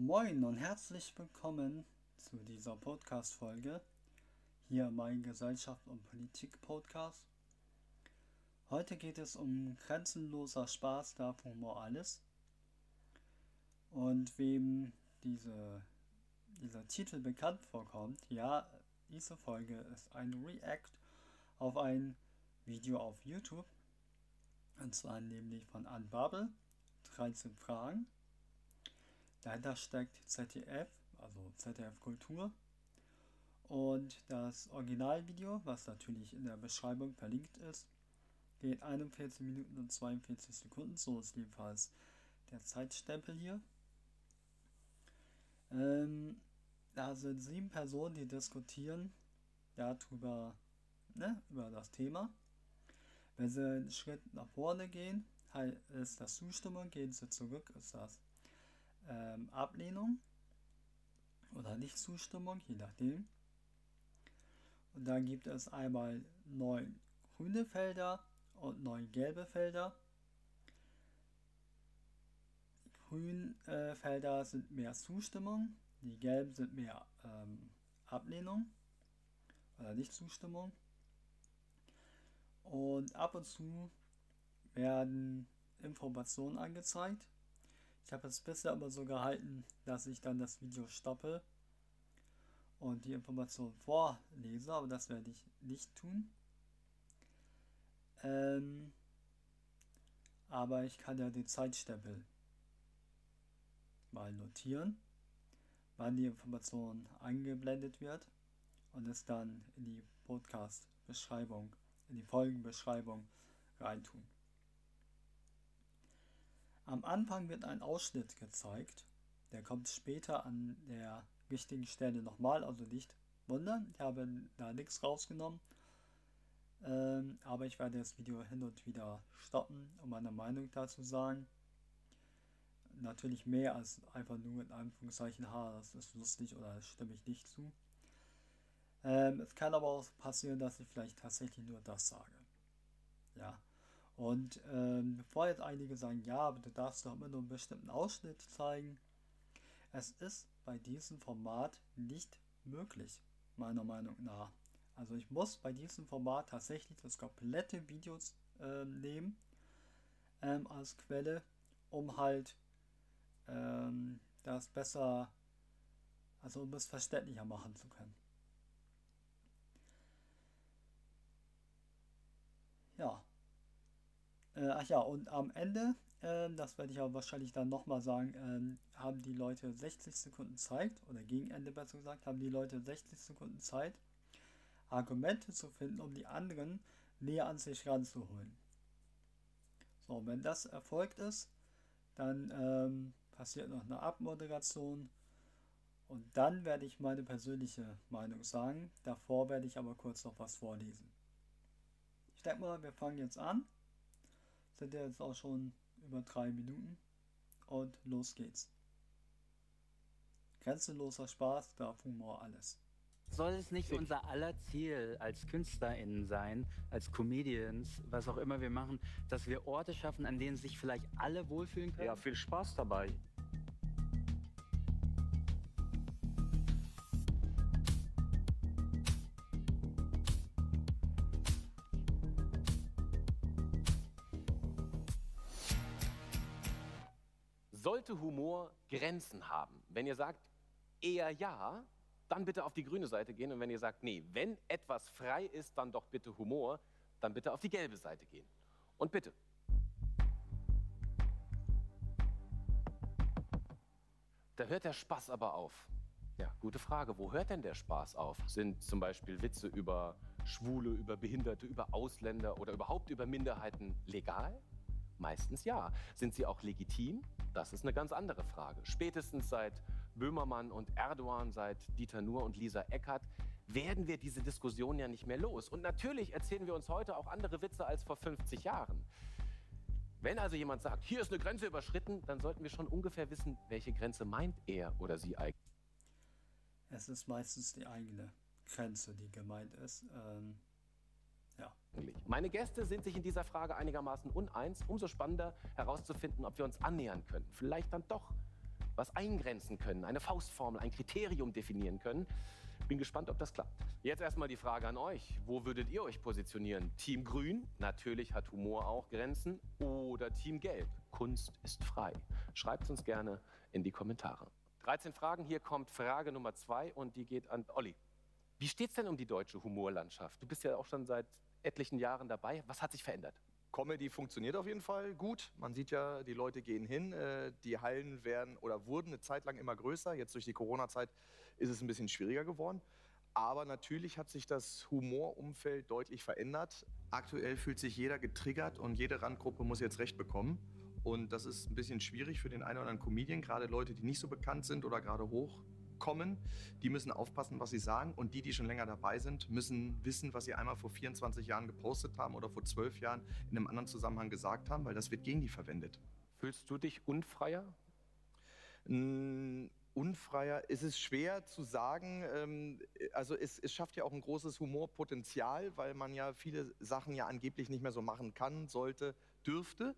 Moin und herzlich willkommen zu dieser Podcast-Folge hier mein Gesellschaft und Politik Podcast. Heute geht es um grenzenloser Spaß, darf Humor alles. Und wem diese, dieser Titel bekannt vorkommt, ja, diese Folge ist ein React auf ein Video auf YouTube. Und zwar nämlich von Anbabel, 13 Fragen. Dahinter steckt ZDF, also ZDF Kultur. Und das Originalvideo, was natürlich in der Beschreibung verlinkt ist, geht 41 Minuten und 42 Sekunden. So ist jedenfalls der Zeitstempel hier. Ähm, da sind sieben Personen, die diskutieren darüber, ne, über das Thema. Wenn sie einen Schritt nach vorne gehen, ist das Zustimmung, gehen sie zurück, ist das ähm, Ablehnung oder Nichtzustimmung, je nachdem. Und dann gibt es einmal neun grüne Felder und neun gelbe Felder. Die grünen äh, Felder sind mehr Zustimmung, die gelben sind mehr ähm, Ablehnung oder Nichtzustimmung. Und ab und zu werden Informationen angezeigt ich habe es bisher aber so gehalten, dass ich dann das Video stoppe und die Information vorlese, aber das werde ich nicht tun. Ähm, aber ich kann ja den Zeitstempel mal notieren, wann die Information eingeblendet wird und es dann in die Podcast-Beschreibung, in die Folgenbeschreibung reintun. Am Anfang wird ein Ausschnitt gezeigt. Der kommt später an der richtigen Stelle nochmal, also nicht wundern. Ich habe da nichts rausgenommen. Ähm, aber ich werde das Video hin und wieder stoppen, um meine Meinung dazu sagen. Natürlich mehr als einfach nur in Anführungszeichen, ha, das ist lustig oder das stimme ich nicht zu. Ähm, es kann aber auch passieren, dass ich vielleicht tatsächlich nur das sage. Ja. Und ähm, bevor jetzt einige sagen, ja, aber du darfst doch immer nur einen bestimmten Ausschnitt zeigen, es ist bei diesem Format nicht möglich, meiner Meinung nach. Also ich muss bei diesem Format tatsächlich das komplette Video äh, nehmen ähm, als Quelle, um halt ähm, das besser, also um es verständlicher machen zu können. Ja, äh, ach ja, und am Ende, äh, das werde ich aber wahrscheinlich dann nochmal sagen, äh, haben die Leute 60 Sekunden Zeit, oder gegen Ende besser gesagt, haben die Leute 60 Sekunden Zeit, Argumente zu finden, um die anderen näher an sich ranzuholen. So, wenn das erfolgt ist, dann ähm, passiert noch eine Abmoderation und dann werde ich meine persönliche Meinung sagen. Davor werde ich aber kurz noch was vorlesen. Ich denke mal, wir fangen jetzt an sind ja jetzt auch schon über drei Minuten und los geht's. Grenzenloser Spaß, darf Humor alles. Soll es nicht unser aller Ziel als KünstlerInnen sein, als Comedians, was auch immer wir machen, dass wir Orte schaffen, an denen sich vielleicht alle wohlfühlen können? Ja, viel Spaß dabei. Sollte Humor Grenzen haben? Wenn ihr sagt eher ja, dann bitte auf die grüne Seite gehen. Und wenn ihr sagt, nee, wenn etwas frei ist, dann doch bitte Humor, dann bitte auf die gelbe Seite gehen. Und bitte. Da hört der Spaß aber auf. Ja, gute Frage. Wo hört denn der Spaß auf? Sind zum Beispiel Witze über Schwule, über Behinderte, über Ausländer oder überhaupt über Minderheiten legal? Meistens ja. Sind sie auch legitim? Das ist eine ganz andere Frage. Spätestens seit Böhmermann und Erdogan, seit Dieter Nuhr und Lisa Eckert, werden wir diese Diskussion ja nicht mehr los. Und natürlich erzählen wir uns heute auch andere Witze als vor 50 Jahren. Wenn also jemand sagt, hier ist eine Grenze überschritten, dann sollten wir schon ungefähr wissen, welche Grenze meint er oder sie eigentlich. Es ist meistens die eigene Grenze, die gemeint ist. Ähm ja. Meine Gäste sind sich in dieser Frage einigermaßen uneins. Umso spannender herauszufinden, ob wir uns annähern können. Vielleicht dann doch was eingrenzen können, eine Faustformel, ein Kriterium definieren können. Bin gespannt, ob das klappt. Jetzt erstmal die Frage an euch. Wo würdet ihr euch positionieren? Team Grün, natürlich hat Humor auch Grenzen. Oder Team Gelb, Kunst ist frei. Schreibt uns gerne in die Kommentare. 13 Fragen, hier kommt Frage Nummer zwei und die geht an Olli. Wie steht es denn um die deutsche Humorlandschaft? Du bist ja auch schon seit etlichen Jahren dabei. Was hat sich verändert? Comedy funktioniert auf jeden Fall gut. Man sieht ja, die Leute gehen hin. Äh, die Hallen werden oder wurden eine Zeit lang immer größer. Jetzt durch die Corona-Zeit ist es ein bisschen schwieriger geworden. Aber natürlich hat sich das Humorumfeld deutlich verändert. Aktuell fühlt sich jeder getriggert und jede Randgruppe muss jetzt Recht bekommen. Und das ist ein bisschen schwierig für den einen oder anderen Comedian, gerade Leute, die nicht so bekannt sind oder gerade hoch kommen, die müssen aufpassen, was sie sagen. Und die, die schon länger dabei sind, müssen wissen, was sie einmal vor 24 Jahren gepostet haben oder vor 12 Jahren in einem anderen Zusammenhang gesagt haben, weil das wird gegen die verwendet. Fühlst du dich unfreier? Mmh, unfreier ist es schwer zu sagen. Ähm, also es, es, schafft ja auch ein großes Humorpotenzial, weil man ja viele Sachen ja angeblich nicht mehr so machen kann, sollte, dürfte.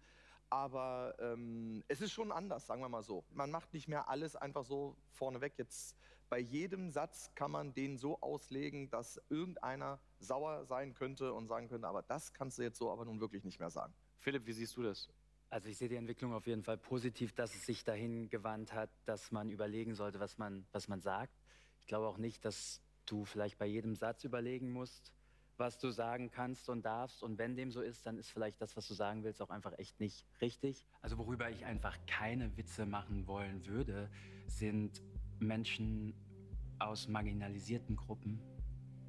Aber ähm, es ist schon anders, sagen wir mal so. Man macht nicht mehr alles einfach so vorneweg. Jetzt bei jedem Satz kann man den so auslegen, dass irgendeiner sauer sein könnte und sagen könnte, aber das kannst du jetzt so aber nun wirklich nicht mehr sagen. Philipp, wie siehst du das? Also ich sehe die Entwicklung auf jeden Fall positiv, dass es sich dahin gewandt hat, dass man überlegen sollte, was man, was man sagt. Ich glaube auch nicht, dass du vielleicht bei jedem Satz überlegen musst, was du sagen kannst und darfst. Und wenn dem so ist, dann ist vielleicht das, was du sagen willst, auch einfach echt nicht richtig. Also worüber ich einfach keine Witze machen wollen würde, sind Menschen aus marginalisierten Gruppen,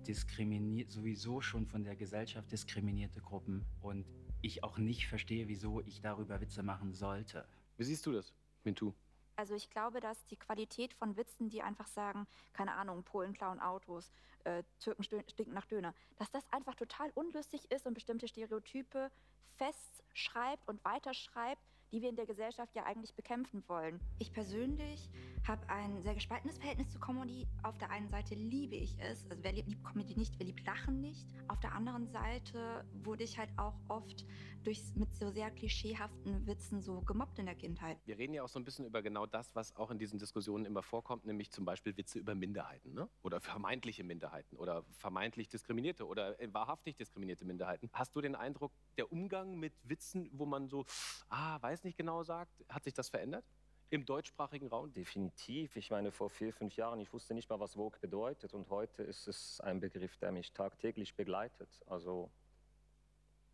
diskriminiert, sowieso schon von der Gesellschaft diskriminierte Gruppen. Und ich auch nicht verstehe, wieso ich darüber Witze machen sollte. Wie siehst du das, Mintu? Also ich glaube, dass die Qualität von Witzen, die einfach sagen, keine Ahnung, Polen klauen Autos, äh, Türken stinken nach Döner, dass das einfach total unlustig ist und bestimmte Stereotype festschreibt und weiterschreibt, die wir in der Gesellschaft ja eigentlich bekämpfen wollen. Ich persönlich habe ein sehr gespaltenes Verhältnis zu Comedy. Auf der einen Seite liebe ich es, also wer liebt Comedy nicht, wer liebt Lachen nicht. Auf der anderen Seite wurde ich halt auch oft durch, mit so sehr klischeehaften Witzen so gemobbt in der Kindheit. Wir reden ja auch so ein bisschen über genau das, was auch in diesen Diskussionen immer vorkommt, nämlich zum Beispiel Witze über Minderheiten ne? oder vermeintliche Minderheiten oder vermeintlich diskriminierte oder äh, wahrhaftig diskriminierte Minderheiten. Hast du den Eindruck, der Umgang mit Witzen, wo man so, ah, weiß nicht genau sagt, hat sich das verändert? Im deutschsprachigen Raum? Definitiv. Ich meine, vor vier, fünf Jahren, ich wusste nicht mal, was Vogue bedeutet. Und heute ist es ein Begriff, der mich tagtäglich begleitet. Also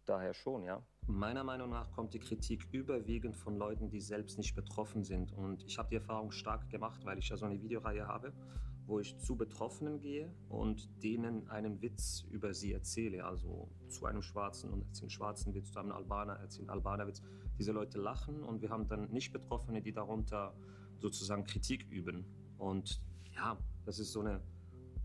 daher schon, ja. Meiner Meinung nach kommt die Kritik überwiegend von Leuten, die selbst nicht betroffen sind. Und ich habe die Erfahrung stark gemacht, weil ich ja so eine Videoreihe habe, wo ich zu Betroffenen gehe und denen einen Witz über sie erzähle. Also zu einem Schwarzen und erzähle einen schwarzen Witz, zu einem Albaner erzähle einen Albaner Witz. Diese Leute lachen und wir haben dann nicht Betroffene, die darunter sozusagen Kritik üben. Und ja, das ist so eine,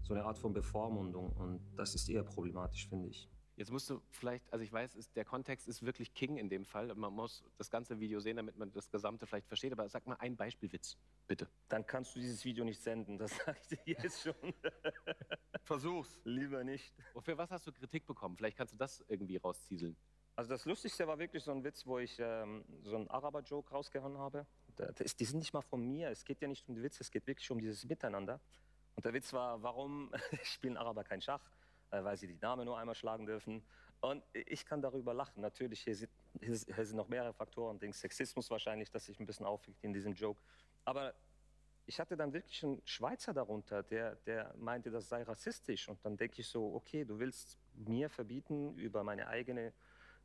so eine Art von Bevormundung und das ist eher problematisch, finde ich. Jetzt musst du vielleicht, also ich weiß, ist, der Kontext ist wirklich King in dem Fall. Man muss das ganze Video sehen, damit man das Gesamte vielleicht versteht. Aber sag mal einen Beispielwitz, bitte. Dann kannst du dieses Video nicht senden, das sage ich dir jetzt schon. Versuch's. Lieber nicht. Und für was hast du Kritik bekommen? Vielleicht kannst du das irgendwie rauszieseln. Also das Lustigste war wirklich so ein Witz, wo ich ähm, so einen Araber-Joke rausgehauen habe. Das, die sind nicht mal von mir. Es geht ja nicht um die Witze, es geht wirklich um dieses Miteinander. Und der Witz war, warum spielen Araber kein Schach? Äh, weil sie die Dame nur einmal schlagen dürfen. Und ich kann darüber lachen. Natürlich, hier sind, hier sind noch mehrere Faktoren. Den Sexismus wahrscheinlich, dass sich ein bisschen aufregt in diesem Joke. Aber ich hatte dann wirklich einen Schweizer darunter, der, der meinte, das sei rassistisch. Und dann denke ich so, okay, du willst mir verbieten, über meine eigene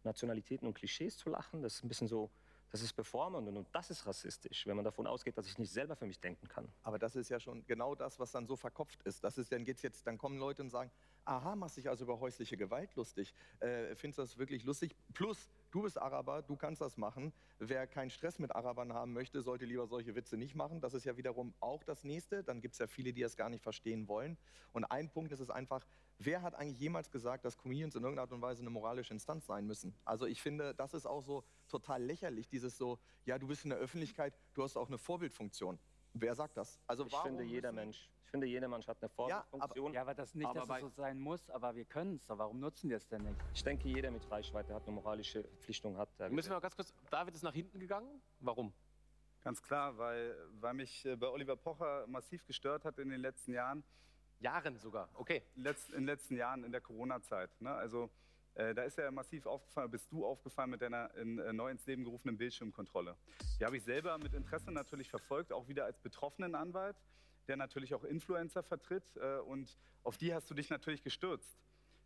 Nationalitäten und Klischees zu lachen. Das ist ein bisschen so, das ist bevormundend und das ist rassistisch, wenn man davon ausgeht, dass ich nicht selber für mich denken kann. Aber das ist ja schon genau das, was dann so verkopft ist. Das ist dann geht's jetzt, dann kommen Leute und sagen, aha, machst dich also über häusliche Gewalt lustig. Äh, findest du das wirklich lustig? Plus, du bist Araber, du kannst das machen. Wer keinen Stress mit Arabern haben möchte, sollte lieber solche Witze nicht machen. Das ist ja wiederum auch das Nächste. Dann gibt es ja viele, die das gar nicht verstehen wollen. Und ein Punkt ist es einfach, wer hat eigentlich jemals gesagt, dass Comedians in irgendeiner Art und Weise eine moralische Instanz sein müssen? Also ich finde, das ist auch so total lächerlich, dieses so, ja, du bist in der Öffentlichkeit, du hast auch eine Vorbildfunktion. Wer sagt das? Also ich finde, jeder Mensch. Ich finde, jeder Mensch hat eine Vorbildfunktion. Ja, aber, ja, aber das nicht, aber dass es so sein muss, aber wir können es. Warum nutzen wir es denn nicht? Ich denke, jeder mit Reichweite hat eine moralische Verpflichtung. Hat, Müssen wir mal ganz kurz, David ist nach hinten gegangen. Warum? Ganz klar, weil, weil mich äh, bei Oliver Pocher massiv gestört hat in den letzten Jahren. Jahren sogar, okay. Letz, in den letzten Jahren in der Corona-Zeit. Ne? Also äh, da ist er massiv aufgefallen, bist du aufgefallen mit deiner in, äh, neu ins Leben gerufenen Bildschirmkontrolle. Die habe ich selber mit Interesse natürlich verfolgt, auch wieder als betroffenen Anwalt, der natürlich auch Influencer vertritt. Äh, und auf die hast du dich natürlich gestürzt.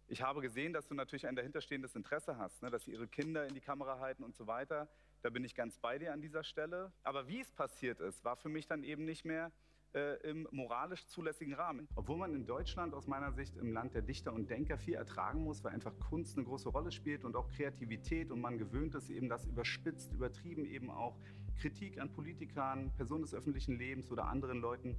Ich habe gesehen, dass du natürlich ein dahinterstehendes Interesse hast, ne? dass sie ihre Kinder in die Kamera halten und so weiter. Da bin ich ganz bei dir an dieser Stelle. Aber wie es passiert ist, war für mich dann eben nicht mehr äh, im moralisch zulässigen Rahmen. Obwohl man in Deutschland aus meiner Sicht im Land der Dichter und Denker viel ertragen muss, weil einfach Kunst eine große Rolle spielt und auch Kreativität und man gewöhnt ist eben, dass überspitzt, übertrieben eben auch Kritik an Politikern, Personen des öffentlichen Lebens oder anderen Leuten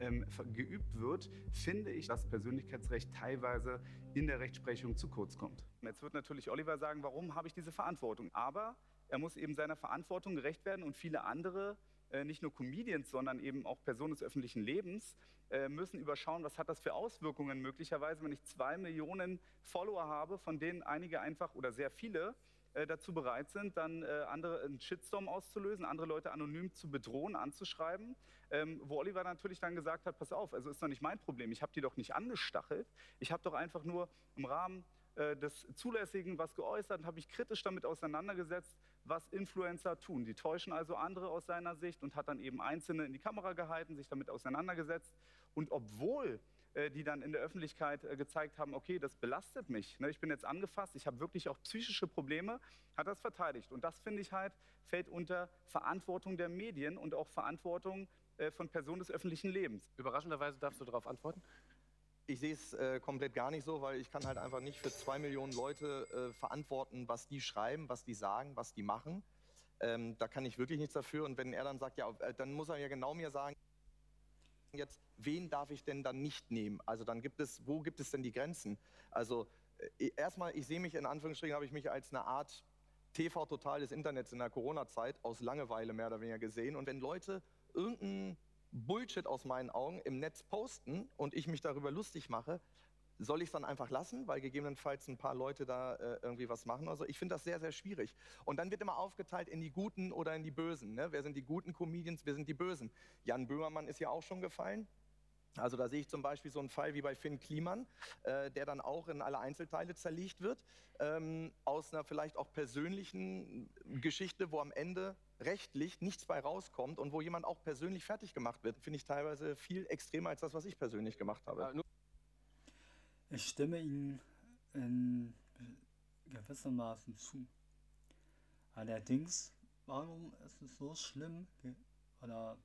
ähm, geübt wird, finde ich, dass Persönlichkeitsrecht teilweise in der Rechtsprechung zu kurz kommt. Jetzt wird natürlich Oliver sagen, warum habe ich diese Verantwortung? Aber er muss eben seiner Verantwortung gerecht werden und viele andere nicht nur Comedians, sondern eben auch Personen des öffentlichen Lebens äh, müssen überschauen, was hat das für Auswirkungen möglicherweise, wenn ich zwei Millionen Follower habe, von denen einige einfach oder sehr viele äh, dazu bereit sind, dann andere einen Shitstorm auszulösen, andere Leute anonym zu bedrohen, anzuschreiben, ähm, wo Oliver natürlich dann gesagt hat, pass auf, also ist doch nicht mein Problem, ich habe die doch nicht angestachelt, ich habe doch einfach nur im Rahmen des Zulässigen was geäußert und habe mich kritisch damit auseinandergesetzt, was Influencer tun. Die täuschen also andere aus seiner Sicht und hat dann eben Einzelne in die Kamera gehalten, sich damit auseinandergesetzt. Und obwohl äh, die dann in der Öffentlichkeit äh, gezeigt haben, okay, das belastet mich, ne, ich bin jetzt angefasst, ich habe wirklich auch psychische Probleme, hat das verteidigt. Und das finde ich halt, fällt unter Verantwortung der Medien und auch Verantwortung äh, von Personen des öffentlichen Lebens. Überraschenderweise darfst du darauf antworten? Ich sehe es äh, komplett gar nicht so, weil ich kann halt einfach nicht für zwei Millionen Leute äh, verantworten, was die schreiben, was die sagen, was die machen. Ähm, da kann ich wirklich nichts dafür. Und wenn er dann sagt, ja, äh, dann muss er ja genau mir sagen, jetzt, wen darf ich denn dann nicht nehmen? Also dann gibt es, wo gibt es denn die Grenzen? Also äh, erstmal, ich sehe mich in Anführungsstrichen, habe ich mich als eine Art TV-Total des Internets in der Corona-Zeit aus Langeweile mehr oder weniger gesehen. Und wenn Leute irgendein Bullshit aus meinen Augen im Netz posten und ich mich darüber lustig mache, soll ich es dann einfach lassen, weil gegebenenfalls ein paar Leute da äh, irgendwie was machen oder so? Ich finde das sehr, sehr schwierig. Und dann wird immer aufgeteilt in die Guten oder in die Bösen. Ne? Wer sind die guten Comedians, wer sind die Bösen? Jan Böhmermann ist ja auch schon gefallen. Also da sehe ich zum Beispiel so einen Fall wie bei Finn Kliman, äh, der dann auch in alle Einzelteile zerlegt wird, ähm, aus einer vielleicht auch persönlichen Geschichte, wo am Ende rechtlich nichts bei rauskommt und wo jemand auch persönlich fertig gemacht wird, finde ich teilweise viel extremer als das, was ich persönlich gemacht habe. Ich stimme Ihnen in gewissermaßen zu. Allerdings, warum ist es so schlimm, oder,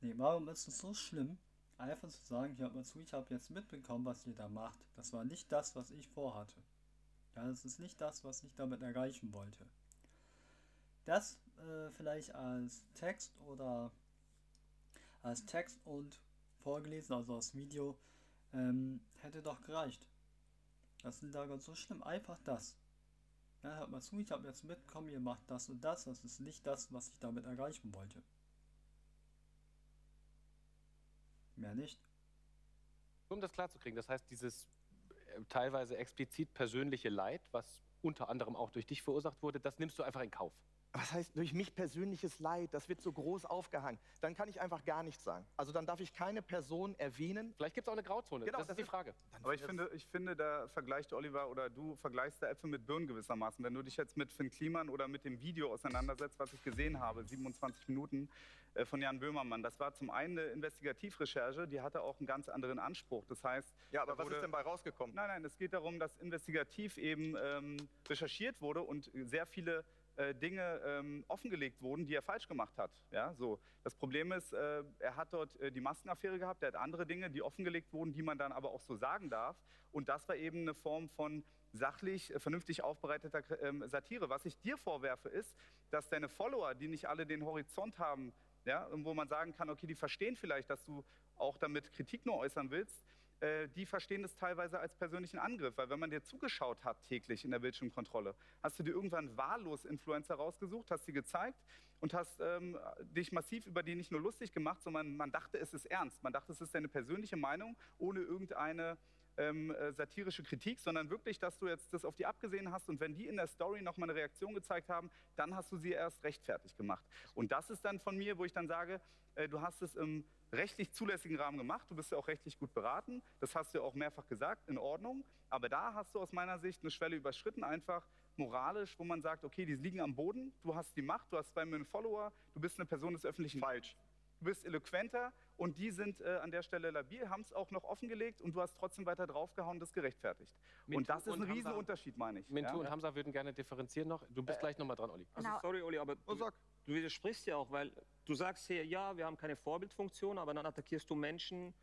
nee, warum ist es so schlimm, einfach zu sagen, hört mal zu, ich habe jetzt mitbekommen, was ihr da macht. Das war nicht das, was ich vorhatte. Ja, das ist nicht das, was ich damit erreichen wollte. Das äh, vielleicht als Text oder als Text und vorgelesen, also als Video, ähm, hätte doch gereicht. Das ist da ganz so schlimm. Einfach das. Ja, hört mal zu, ich habe jetzt mitbekommen, ihr macht das und das. Das ist nicht das, was ich damit erreichen wollte. Mehr nicht. Um das klarzukriegen, das heißt, dieses äh, teilweise explizit persönliche Leid, was unter anderem auch durch dich verursacht wurde, das nimmst du einfach in Kauf was heißt durch mich persönliches Leid, das wird so groß aufgehangen, dann kann ich einfach gar nichts sagen. Also dann darf ich keine Person erwähnen. Vielleicht gibt es auch eine Grauzone, genau, das, das ist die Frage. Aber ich finde, ich finde, da vergleicht Oliver oder du vergleichst da Äpfel mit Birnen gewissermaßen. Wenn du dich jetzt mit Finn Kliman oder mit dem Video auseinandersetzt, was ich gesehen habe, 27 Minuten äh, von Jan Böhmermann, das war zum einen eine Investigativrecherche, die hatte auch einen ganz anderen Anspruch. Das heißt... Ja, aber was ist denn bei rausgekommen? Nein, nein, es geht darum, dass investigativ eben ähm, recherchiert wurde und sehr viele äh, Dinge ähm, offengelegt wurden, die er falsch gemacht hat. Ja, so. Das Problem ist, äh, er hat dort äh, die Maskenaffäre gehabt, er hat andere Dinge, die offengelegt wurden, die man dann aber auch so sagen darf. Und das war eben eine Form von sachlich, äh, vernünftig aufbereiteter ähm, Satire. Was ich dir vorwerfe, ist, dass deine Follower, die nicht alle den Horizont haben, ja, wo man sagen kann, okay, die verstehen vielleicht, dass du auch damit Kritik nur äußern willst, äh, die verstehen das teilweise als persönlichen Angriff, weil wenn man dir zugeschaut hat täglich in der Bildschirmkontrolle, hast du dir irgendwann wahllos Influencer rausgesucht, hast sie gezeigt und hast ähm, dich massiv über die nicht nur lustig gemacht, sondern man dachte, es ist ernst. Man dachte, es ist deine persönliche Meinung, ohne irgendeine ähm, äh, satirische Kritik, sondern wirklich, dass du jetzt das auf die abgesehen hast und wenn die in der Story nochmal eine Reaktion gezeigt haben, dann hast du sie erst rechtfertig gemacht. Und das ist dann von mir, wo ich dann sage, äh, du hast es im rechtlich zulässigen Rahmen gemacht, du bist ja auch rechtlich gut beraten, das hast du ja auch mehrfach gesagt, in Ordnung, aber da hast du aus meiner Sicht eine Schwelle überschritten, einfach moralisch, wo man sagt, okay, die liegen am Boden, du hast die Macht, du hast zwei Millionen Follower, du bist eine Person des öffentlichen... Falsch. Du bist eloquenter und die sind äh, an der Stelle labil, haben es auch noch offengelegt und du hast trotzdem weiter draufgehauen, das gerechtfertigt. Mintu und das ist ein und Riesenunterschied, meine ich. Mintu ja? und Hamza würden gerne differenzieren noch. Du bist gleich nochmal dran, Olli. Also Genau. sorry, Oli, aber Oh, sag. Du widersprichst ja auch, weil du sagst hier, ja, wir haben keine Vorbildfunktion, aber dann attackierst du Menschen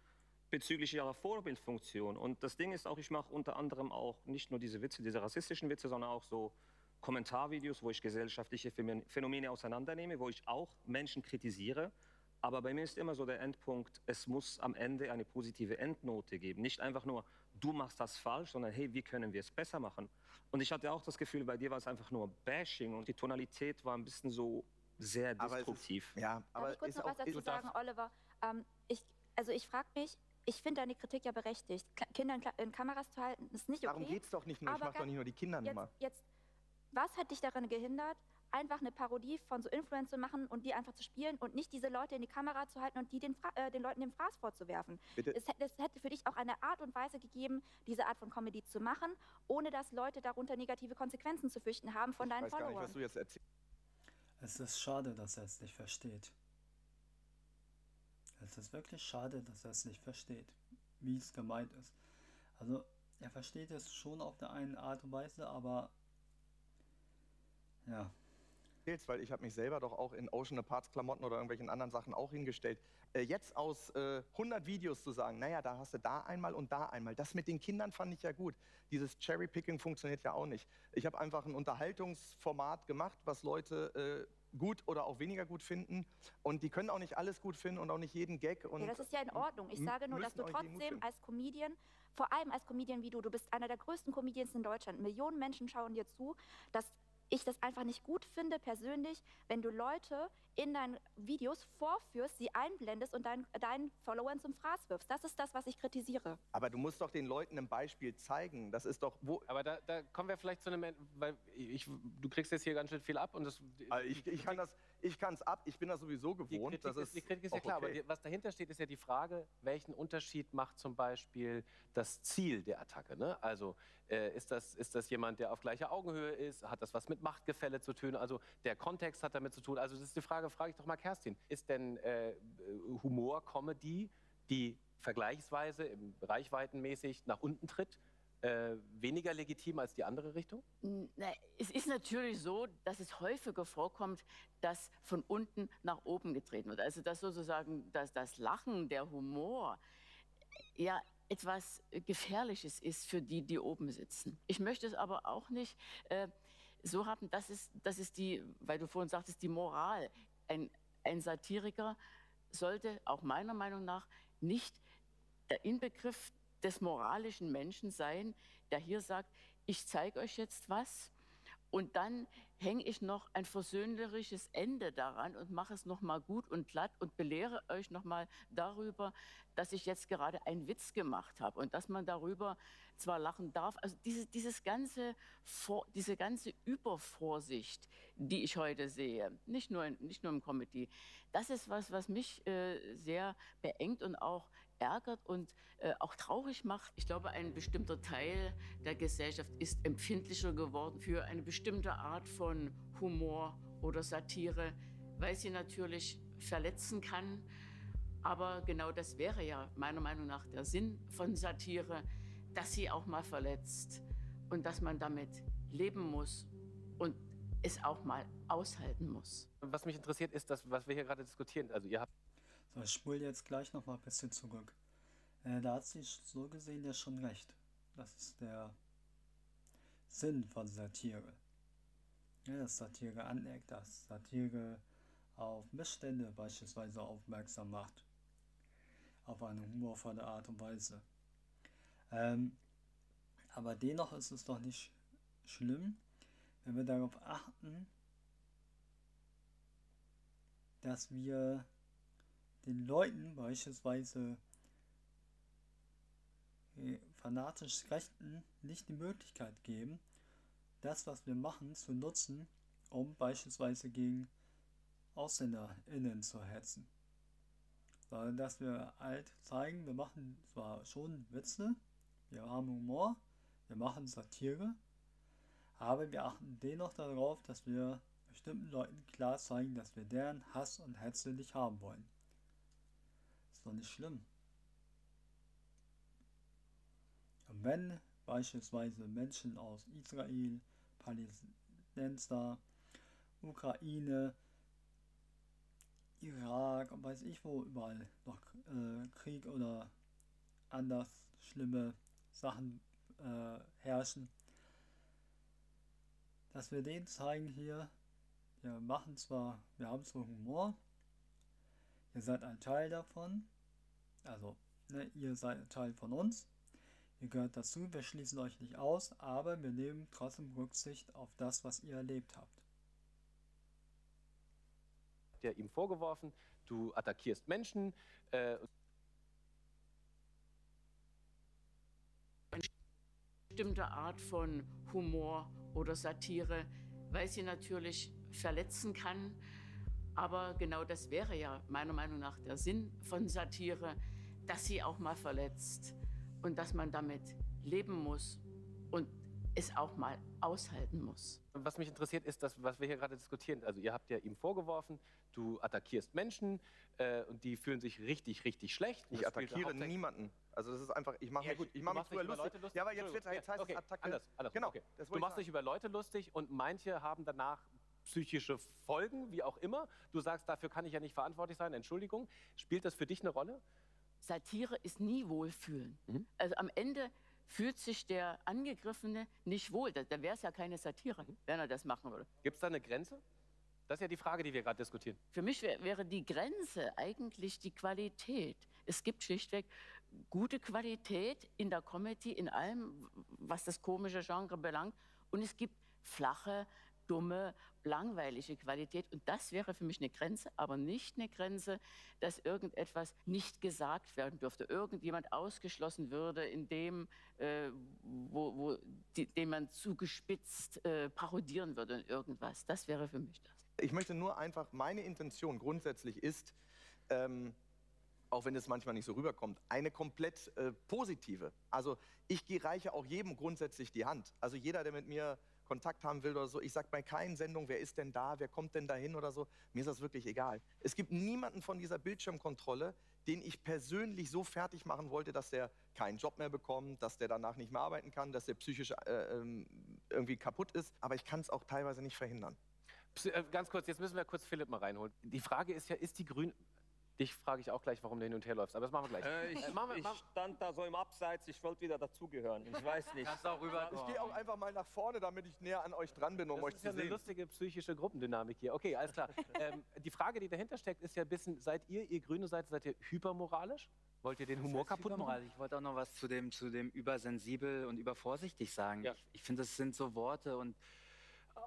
bezüglich ihrer Vorbildfunktion. Und das Ding ist auch, ich mache unter anderem auch nicht nur diese Witze, diese rassistischen Witze, sondern auch so Kommentarvideos, wo ich gesellschaftliche Phänomen- Phänomene auseinandernehme, wo ich auch Menschen kritisiere. Aber bei mir ist immer so der Endpunkt, es muss am Ende eine positive Endnote geben. Nicht einfach nur, du machst das falsch, sondern hey, wie können wir es besser machen? Und ich hatte auch das Gefühl, bei dir war es einfach nur Bashing und die Tonalität war ein bisschen so sehr Aber es ist- destruktiv. Ja, Darf aber ich kurz noch was dazu sagen, Oliver? Ähm, ich, also ich frage mich, ich finde deine Kritik ja berechtigt. Kinder in, Kameras zu halten, ist nicht okay. Darum geht es doch nicht nur. Ich aber mache doch nicht nur die Kindernummer. Jetzt, jetzt, was hat dich daran gehindert, einfach eine Parodie von so Influencern zu machen und die einfach zu spielen und nicht diese Leute in die Kamera zu halten und die den, Fra äh, den Leuten den Fraß vorzuwerfen? Bitte. Es, hätte- es hätte für dich auch eine Art und Weise gegeben, diese Art von Comedy zu machen, ohne dass Leute darunter negative Konsequenzen zu fürchten haben von ich deinen weiß gar nicht, Followern. was du jetzt erzählst. Es ist schade, dass er es nicht versteht. Es ist wirklich schade, dass er es nicht versteht, wie es gemeint ist. Also, er versteht es schon auf der einen Art und Weise, aber ja, erzählst, weil ich habe mich selber doch auch in Ocean Aparts Klamotten oder irgendwelchen anderen Sachen auch hingestellt. Äh, jetzt aus äh, 100 Videos zu sagen, naja, da hast du da einmal und da einmal. Das mit den Kindern fand ich ja gut. Dieses Cherry-Picking funktioniert ja auch nicht. Ich habe einfach ein Unterhaltungsformat gemacht, was Leute äh, gut oder auch weniger gut finden. Und die können auch nicht alles gut finden und auch nicht jeden Gag. Und Ja, das ist ja in Ordnung. Ich sage nur, dass du trotzdem als Comedian, vor allem als Comedian wie du, du bist einer der größten Comedians in Deutschland. Millionen Menschen schauen dir zu, dass ich das einfach nicht gut finde, persönlich, wenn du Leute in deinen Videos vorführst, sie einblendest und dein, deinen Followern zum Fraß wirfst. Das ist das, was ich kritisiere. Aber du musst doch den Leuten ein Beispiel zeigen. Das ist doch, wo, Aber da, da kommen wir vielleicht zu einem, weil ich, du kriegst jetzt hier ganz schön viel ab und das. Also ich, ich kann das, ich kann es ab. Ich bin das sowieso Die gewohnt. Kritik, das ist, die Kritik ist ja klar, aber okay. die, was dahinter steht, ist ja die Frage, welchen Unterschied macht zum Beispiel das Ziel der Attacke? Ne? Also äh, ist, das, ist das jemand, der auf gleicher Augenhöhe ist? Hat das was mit Machtgefälle zu tun? Also der Kontext hat damit zu tun. Also das ist die Frage, frage ich doch mal Kerstin, ist denn äh, Humor, Comedy, die vergleichsweise reichweitenmäßig nach unten tritt, äh, weniger legitim als die andere Richtung? Na, es ist natürlich so, dass es häufiger vorkommt, dass von unten nach oben getreten wird. Also dass sozusagen dass das Lachen, der Humor, ja etwas Gefährliches ist für die, die oben sitzen. Ich möchte es aber auch nicht äh, so haben, dass es, das ist die, weil du vorhin sagtest, die Moral. Ein, ein Satiriker sollte auch meiner Meinung nach nicht der Inbegriff des moralischen Menschen sein, der hier sagt, ich zeige euch jetzt was und dann hänge ich noch ein versöhnliches Ende daran und mache es noch mal gut und glatt und belehre euch noch mal darüber, dass ich jetzt gerade einen Witz gemacht habe und dass man darüber zwar lachen darf. Also diese, dieses ganze, diese ganze Übervorsicht, die ich heute sehe, nicht nur, in, nicht nur im Comedy, das ist was, was mich äh, sehr beengt und auch ärgert und äh, auch traurig macht. Ich glaube, ein bestimmter Teil der Gesellschaft ist empfindlicher geworden für eine bestimmte Art von Humor oder Satire, weil sie natürlich verletzen kann. Aber genau das wäre ja meiner Meinung nach der Sinn von Satire, dass sie auch mal verletzt und dass man damit leben muss und es auch mal aushalten muss. Was mich interessiert, ist das, was wir hier gerade diskutieren. Also ihr habt Ich spule jetzt gleich noch mal ein bisschen zurück. Äh, da hat sie so gesehen ja schon recht. Das ist der Sinn von Satire. Ja, dass Satire aneckt, dass Satire auf Missstände beispielsweise aufmerksam macht. Auf eine humorvolle Art und Weise. Ähm, aber dennoch ist es doch nicht schlimm, wenn wir darauf achten, dass wir den Leuten beispielsweise die fanatisch Rechten nicht die Möglichkeit geben, das, was wir machen, zu nutzen, um beispielsweise gegen AusländerInnen zu hetzen. Sondern dass wir halt zeigen, wir machen zwar schon Witze, wir haben Humor, wir machen Satire, aber wir achten dennoch darauf, dass wir bestimmten Leuten klar zeigen, dass wir deren Hass und Hetze nicht haben wollen. Doch nicht schlimm. Und wenn beispielsweise Menschen aus Israel, Palästinenser, Ukraine, Irak und weiß ich wo überall noch äh, Krieg oder anders schlimme Sachen äh, herrschen, dass wir denen zeigen hier, wir machen zwar, wir haben zwar Humor, ihr seid ein Teil davon, also ne, ihr seid Teil von uns, ihr gehört dazu, wir schließen euch nicht aus, aber wir nehmen trotzdem Rücksicht auf das, was ihr erlebt habt. Der ihm vorgeworfen, du attackierst Menschen. Äh, bestimmte Art von Humor oder Satire, weil sie natürlich verletzen kann. Aber genau das wäre ja meiner Meinung nach der Sinn von Satire, dass sie auch mal verletzt und dass man damit leben muss und es auch mal aushalten muss. was mich interessiert, ist das, was wir hier gerade diskutieren. Also ihr habt ja ihm vorgeworfen, du attackierst Menschen äh, und die fühlen sich richtig, richtig schlecht. Ich attackiere niemanden. Also das ist einfach, ich mache Ja, mich, gut, ich du mache mich über lustig. Leute lustig. Ja, aber jetzt, wird, Entschuldigung, jetzt heißt okay, es Attacke. Anders, anders, genau, okay. das Du machst dich über Leute lustig und manche haben danach psychische Folgen, wie auch immer. Du sagst, dafür kann ich ja nicht verantwortlich sein, Entschuldigung. Spielt das für dich eine Rolle? Satire ist nie Wohlfühlen. Mhm. Also am Ende fühlt sich der Angegriffene nicht wohl. Da, da wäre es ja keine Satire, Mhm. wenn er das machen würde. Gibt es da eine Grenze? Das ist ja die Frage, die wir gerade diskutieren. Für mich wär, wäre die Grenze eigentlich die Qualität. Es gibt schlichtweg gute Qualität in der Comedy, in allem, was das komische Genre belangt. Und es gibt flache, dumme, langweilige Qualität. Und das wäre für mich eine Grenze, aber nicht eine Grenze, dass irgendetwas nicht gesagt werden dürfte, irgendjemand ausgeschlossen würde, in dem, äh, wo, wo die, den man zugespitzt äh, parodieren würde in irgendwas. Das wäre für mich das. Ich möchte nur einfach, meine Intention grundsätzlich ist, ähm, auch wenn es manchmal nicht so rüberkommt, eine komplett äh, positive. Also ich reiche auch jedem grundsätzlich die Hand. Also jeder, der mit mir Kontakt haben will oder so, ich sage bei keinen Sendungen, wer ist denn da, wer kommt denn dahin oder so, mir ist das wirklich egal. Es gibt niemanden von dieser Bildschirmkontrolle, den ich persönlich so fertig machen wollte, dass der keinen Job mehr bekommt, dass der danach nicht mehr arbeiten kann, dass der psychisch äh, ähm, irgendwie kaputt ist. Aber ich kann es auch teilweise nicht verhindern. Äh, Ganz kurz, jetzt müssen wir kurz Philipp mal reinholen. Die Frage ist ja, ist die Grün... Dich frage ich auch gleich, warum du hin und her läufst, aber das machen wir gleich. Äh, ich, Äh, machen wir- ich machen- stand da so im Abseits, ich wollte wieder dazugehören. Ich weiß nicht. Kannst auch rüber. Ich gehe auch einfach mal nach vorne, damit ich näher an euch dran bin, um Das euch ist zu ja eine sehen. lustige psychische Gruppendynamik hier. Okay, alles klar. ähm, die Frage, die dahinter steckt, ist ja ein bisschen, seid ihr, ihr Grüne seid, seid ihr hypermoralisch? Wollt ihr den Humor Das heißt kaputt machen? Ich wollte auch noch was zu dem, zu dem übersensibel und übervorsichtig sagen. Ja. Ich, ich finde, das sind so Worte und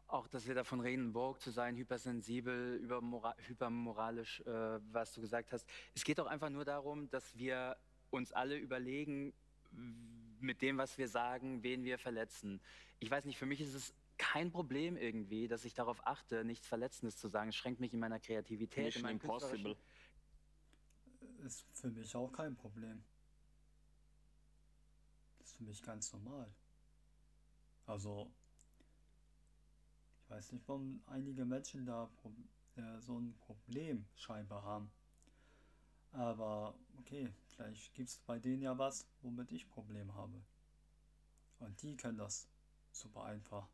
auch, dass wir davon reden, woke zu sein, hypersensibel, übermora hypermoralisch, äh, was du gesagt hast. Es geht doch einfach nur darum, dass wir uns alle überlegen, mit dem, was wir sagen, wen wir verletzen. Ich weiß nicht, für mich ist es kein Problem irgendwie, dass ich darauf achte, nichts Verletzendes zu sagen. Es schränkt mich in meiner Kreativität, in Mission meinem Impossible. Ist für mich auch kein Problem. Ist für mich ganz normal. Also, weiß nicht, warum einige Menschen da Pro äh, so ein Problem scheinbar haben. Aber okay, vielleicht gibt es bei denen ja was, womit ich Probleme habe. Und die können das super einfach.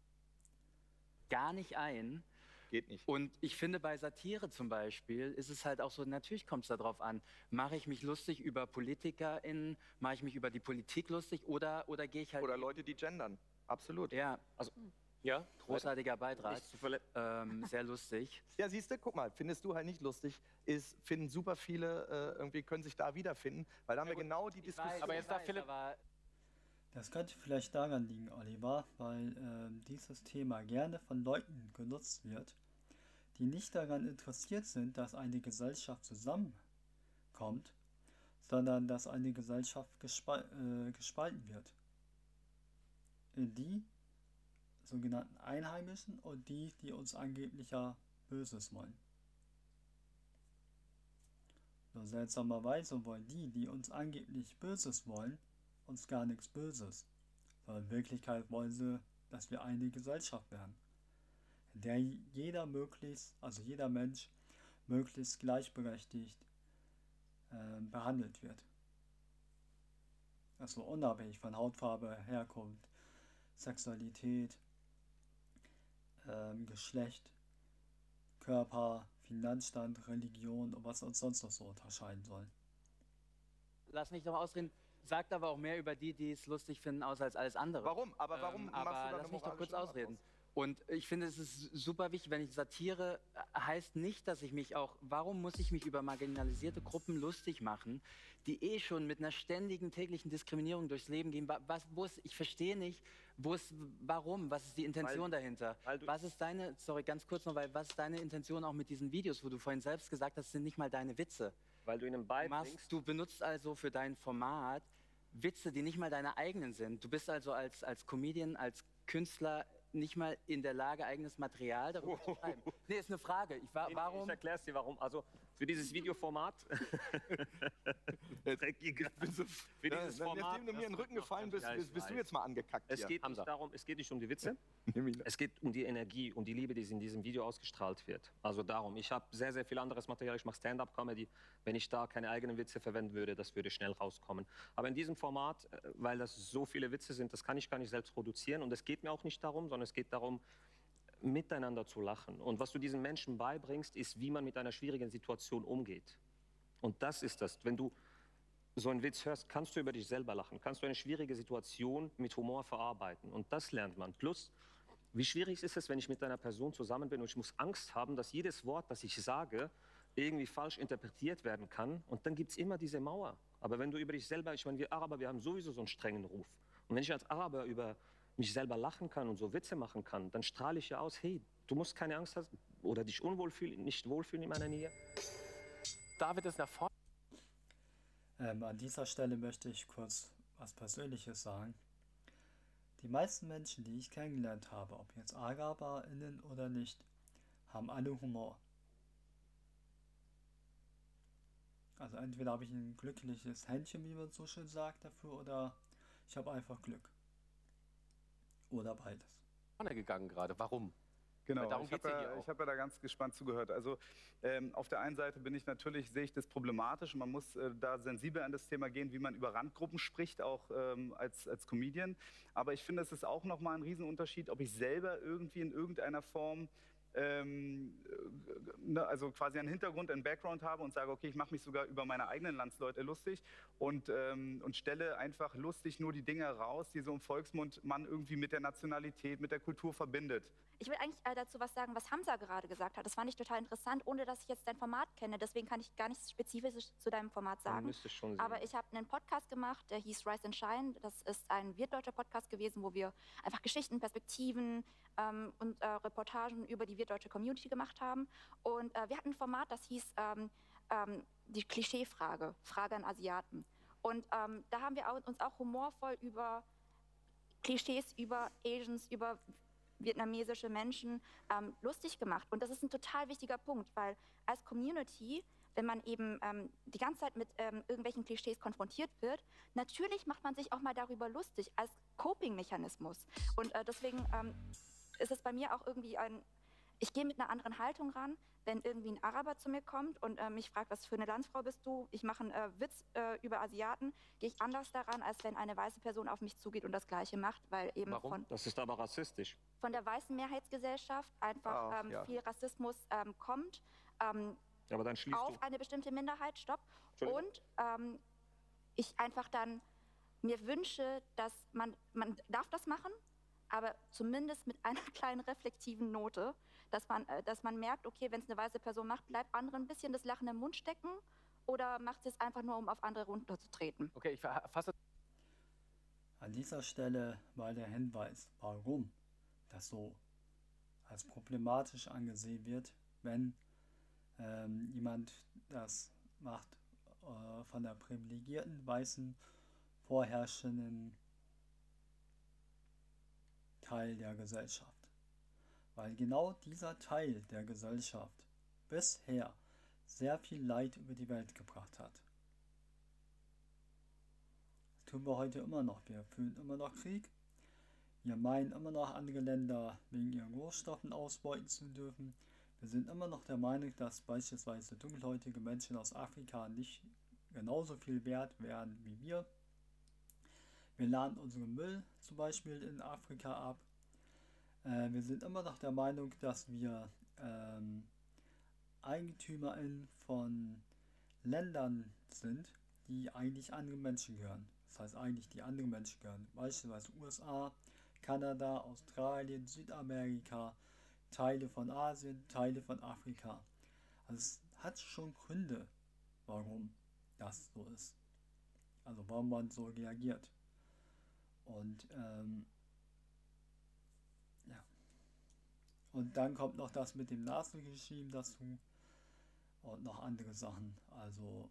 gar nicht ein. Geht nicht. Und ich finde, bei Satire zum Beispiel ist es halt auch so, natürlich kommt es darauf an, mache ich mich lustig über PolitikerInnen, mache ich mich über die Politik lustig oder, oder gehe ich halt. Oder Leute, die gendern. Absolut. Ja, Ja? großartiger Beitrag. Ähm, sehr lustig. Ja, siehst du, guck mal, findest du halt nicht lustig, ist, finden super viele äh, irgendwie, können sich da wiederfinden, weil da haben wir genau die Diskussion. weiß, aber jetzt darf weiß, Philipp- aber Das könnte vielleicht daran liegen, Oliver, weil ähm, dieses Thema gerne von Leuten genutzt wird, die nicht daran interessiert sind, dass eine Gesellschaft zusammenkommt, sondern dass eine Gesellschaft gespal äh, gespalten wird. In die sogenannten Einheimischen und die, die uns angeblicher Böses wollen. Nur seltsamerweise wollen die, die uns angeblich Böses wollen, uns gar nichts Böses. Sondern in Wirklichkeit wollen sie, dass wir eine Gesellschaft werden, in der jeder möglichst, also jeder Mensch, möglichst gleichberechtigt äh, behandelt wird. Also unabhängig von Hautfarbe, Herkunft, Sexualität, ähm, Geschlecht, Körper, Finanzstand, Religion und was uns sonst noch so unterscheiden soll. Lass mich doch ausreden. Sagt aber auch mehr über die, die es lustig finden, aus als alles andere. Warum? Aber warum Ähm, machst du aber da eine lass mich doch kurz ausreden. draus? Und ich finde, es ist super wichtig, wenn ich Satire äh, heißt nicht, dass ich mich auch, warum muss ich mich über marginalisierte Gruppen lustig machen, die eh schon mit einer ständigen täglichen Diskriminierung durchs Leben gehen? Wa- Was, wo ist, ich verstehe nicht, wo ist, warum, was ist die Intention dahinter? weil Was ist deine, sorry, ganz kurz noch, weil was ist deine Intention auch mit diesen Videos, wo du vorhin selbst gesagt hast, sind nicht mal deine Witze? Weil du ihnen beibringst, machst, du benutzt also für dein Format Witze, die nicht mal deine eigenen sind. Du bist also als, als Comedian, als Künstler nicht mal in der Lage, eigenes Material darüber zu schreiben. Nee, ist eine Frage. Ich war, warum? Ich erkläre es dir, warum. Also für dieses Videoformat. Dreckiger. Für Ja, dieses na, Format. Nachdem du mir in den Rücken gefallen bist, bist, bist du jetzt mal angekackt Es geht nicht darum, es geht nicht um die Witze. Es geht um die Energie und die Liebe, die in diesem Video ausgestrahlt wird. Also darum. Ich habe sehr, sehr viel anderes Material. Ich mache Stand-up-Comedy. Wenn ich da keine eigenen Witze verwenden würde, das würde schnell rauskommen. Aber in diesem Format, äh, weil das so viele Witze sind, das kann ich gar nicht selbst produzieren. Und es geht mir auch nicht darum, sondern es geht darum, miteinander zu lachen. Und was du diesen Menschen beibringst, ist, wie man mit einer schwierigen Situation umgeht. Und das ist das. Wenn du so einen Witz hörst, kannst du über dich selber lachen, kannst du eine schwierige Situation mit Humor verarbeiten. Und das lernt man. Plus, wie schwierig ist es, wenn ich mit einer Person zusammen bin und ich muss Angst haben, dass jedes Wort, das ich sage, irgendwie falsch interpretiert werden kann. Und dann gibt es immer diese Mauer. Aber wenn du über dich selber, ich meine, wir Araber, wir haben sowieso so einen strengen Ruf. Und wenn ich als Araber über mich selber lachen kann und so Witze machen kann, dann strahle ich ja aus, hey, du musst keine Angst haben oder dich unwohl fühlen, nicht wohlfühlen in meiner Nähe. David ist nach vorne. Ähm, an dieser Stelle möchte ich kurz was Persönliches sagen. Die meisten Menschen, die ich kennengelernt habe, ob jetzt AraberInnen oder nicht, haben alle Humor. Also entweder habe ich ein glückliches Händchen, wie man so schön sagt, dafür, oder ich habe einfach Glück. Oder beides. gegangen gerade. Warum? Genau, ich habe ja hab ja da ganz gespannt zugehört. Also ähm, auf der einen Seite bin ich natürlich, sehe ich das problematisch. Man muss äh, da sensibel an das Thema gehen, wie man über Randgruppen spricht, auch ähm, als, als Comedian. Aber ich finde, es ist auch nochmal ein Riesenunterschied, ob ich selber irgendwie in irgendeiner Form ähm, äh, ne, also quasi einen Hintergrund, einen Background habe und sage, okay, ich mache mich sogar über meine eigenen Landsleute lustig und, ähm, und stelle einfach lustig nur die Dinge raus, die so im Volksmund man irgendwie mit der Nationalität, mit der Kultur verbindet. Ich will eigentlich äh, dazu was sagen, was Hamza gerade gesagt hat. Das fand ich total interessant, ohne dass ich jetzt dein Format kenne. Deswegen kann ich gar nichts Spezifisches zu deinem Format sagen. Aber ich habe einen Podcast gemacht, der hieß Rise and Shine. Das ist ein wirtdeutscher Podcast gewesen, wo wir einfach Geschichten, Perspektiven ähm, und äh, Reportagen über die wirtdeutsche Community gemacht haben. Und äh, wir hatten ein Format, das hieß ähm, ähm, die Klischeefrage, Frage an Asiaten. Und ähm, da haben wir uns auch humorvoll über Klischees über Asians, über vietnamesische Menschen ähm, lustig gemacht. Und das ist ein total wichtiger Punkt, weil als Community, wenn man eben ähm, die ganze Zeit mit ähm, irgendwelchen Klischees konfrontiert wird, natürlich macht man sich auch mal darüber lustig als Coping-Mechanismus. Und äh, deswegen ähm, ist es bei mir auch irgendwie ein, ich gehe mit einer anderen Haltung ran, wenn irgendwie ein Araber zu mir kommt und äh, mich fragt, was für eine Landsfrau bist du? Ich mache einen äh, Witz äh, über Asiaten, gehe ich anders daran, als wenn eine weiße Person auf mich zugeht und das Gleiche macht, weil eben Warum? von, Das ist aber rassistisch. von der weißen Mehrheitsgesellschaft einfach Ach, ähm, ja. viel Rassismus ähm, kommt ähm, Aber dann schließt auf du. eine bestimmte Minderheit, stopp. Und ähm, ich einfach dann mir wünsche, dass man, man darf das machen, aber zumindest mit einer kleinen reflektiven Note, dass man, äh, dass man merkt, okay, wenn es eine weiße Person macht, bleibt anderen ein bisschen das Lachen im Mund stecken oder macht sie es einfach nur, um auf andere runterzutreten. Okay, ich fasse An dieser Stelle mal der Hinweis, warum das so als problematisch angesehen wird, wenn ähm, jemand das macht äh, von der privilegierten weißen vorherrschenden Teil der Gesellschaft. Weil genau dieser Teil der Gesellschaft bisher sehr viel Leid über die Welt gebracht hat. Das tun wir heute immer noch. Wir führen immer noch Krieg. Wir meinen immer noch andere Länder wegen ihren Rohstoffen ausbeuten zu dürfen. Wir sind immer noch der Meinung, dass beispielsweise dunkelhäutige Menschen aus Afrika nicht genauso viel wert wären wie wir. Wir laden unseren Müll zum Beispiel in Afrika ab. Äh, wir sind immer noch der Meinung, dass wir ähm, EigentümerInnen von Ländern sind, die eigentlich anderen Menschen gehören. Das heißt eigentlich, die anderen Menschen gehören. Beispielsweise USA, Kanada, Australien, Südamerika, Teile von Asien, Teile von Afrika. Also es hat schon Gründe, warum das so ist. Also warum man so reagiert. Und ähm, ja. Und dann kommt noch das mit dem Nazi-Regime dazu und noch andere Sachen. Also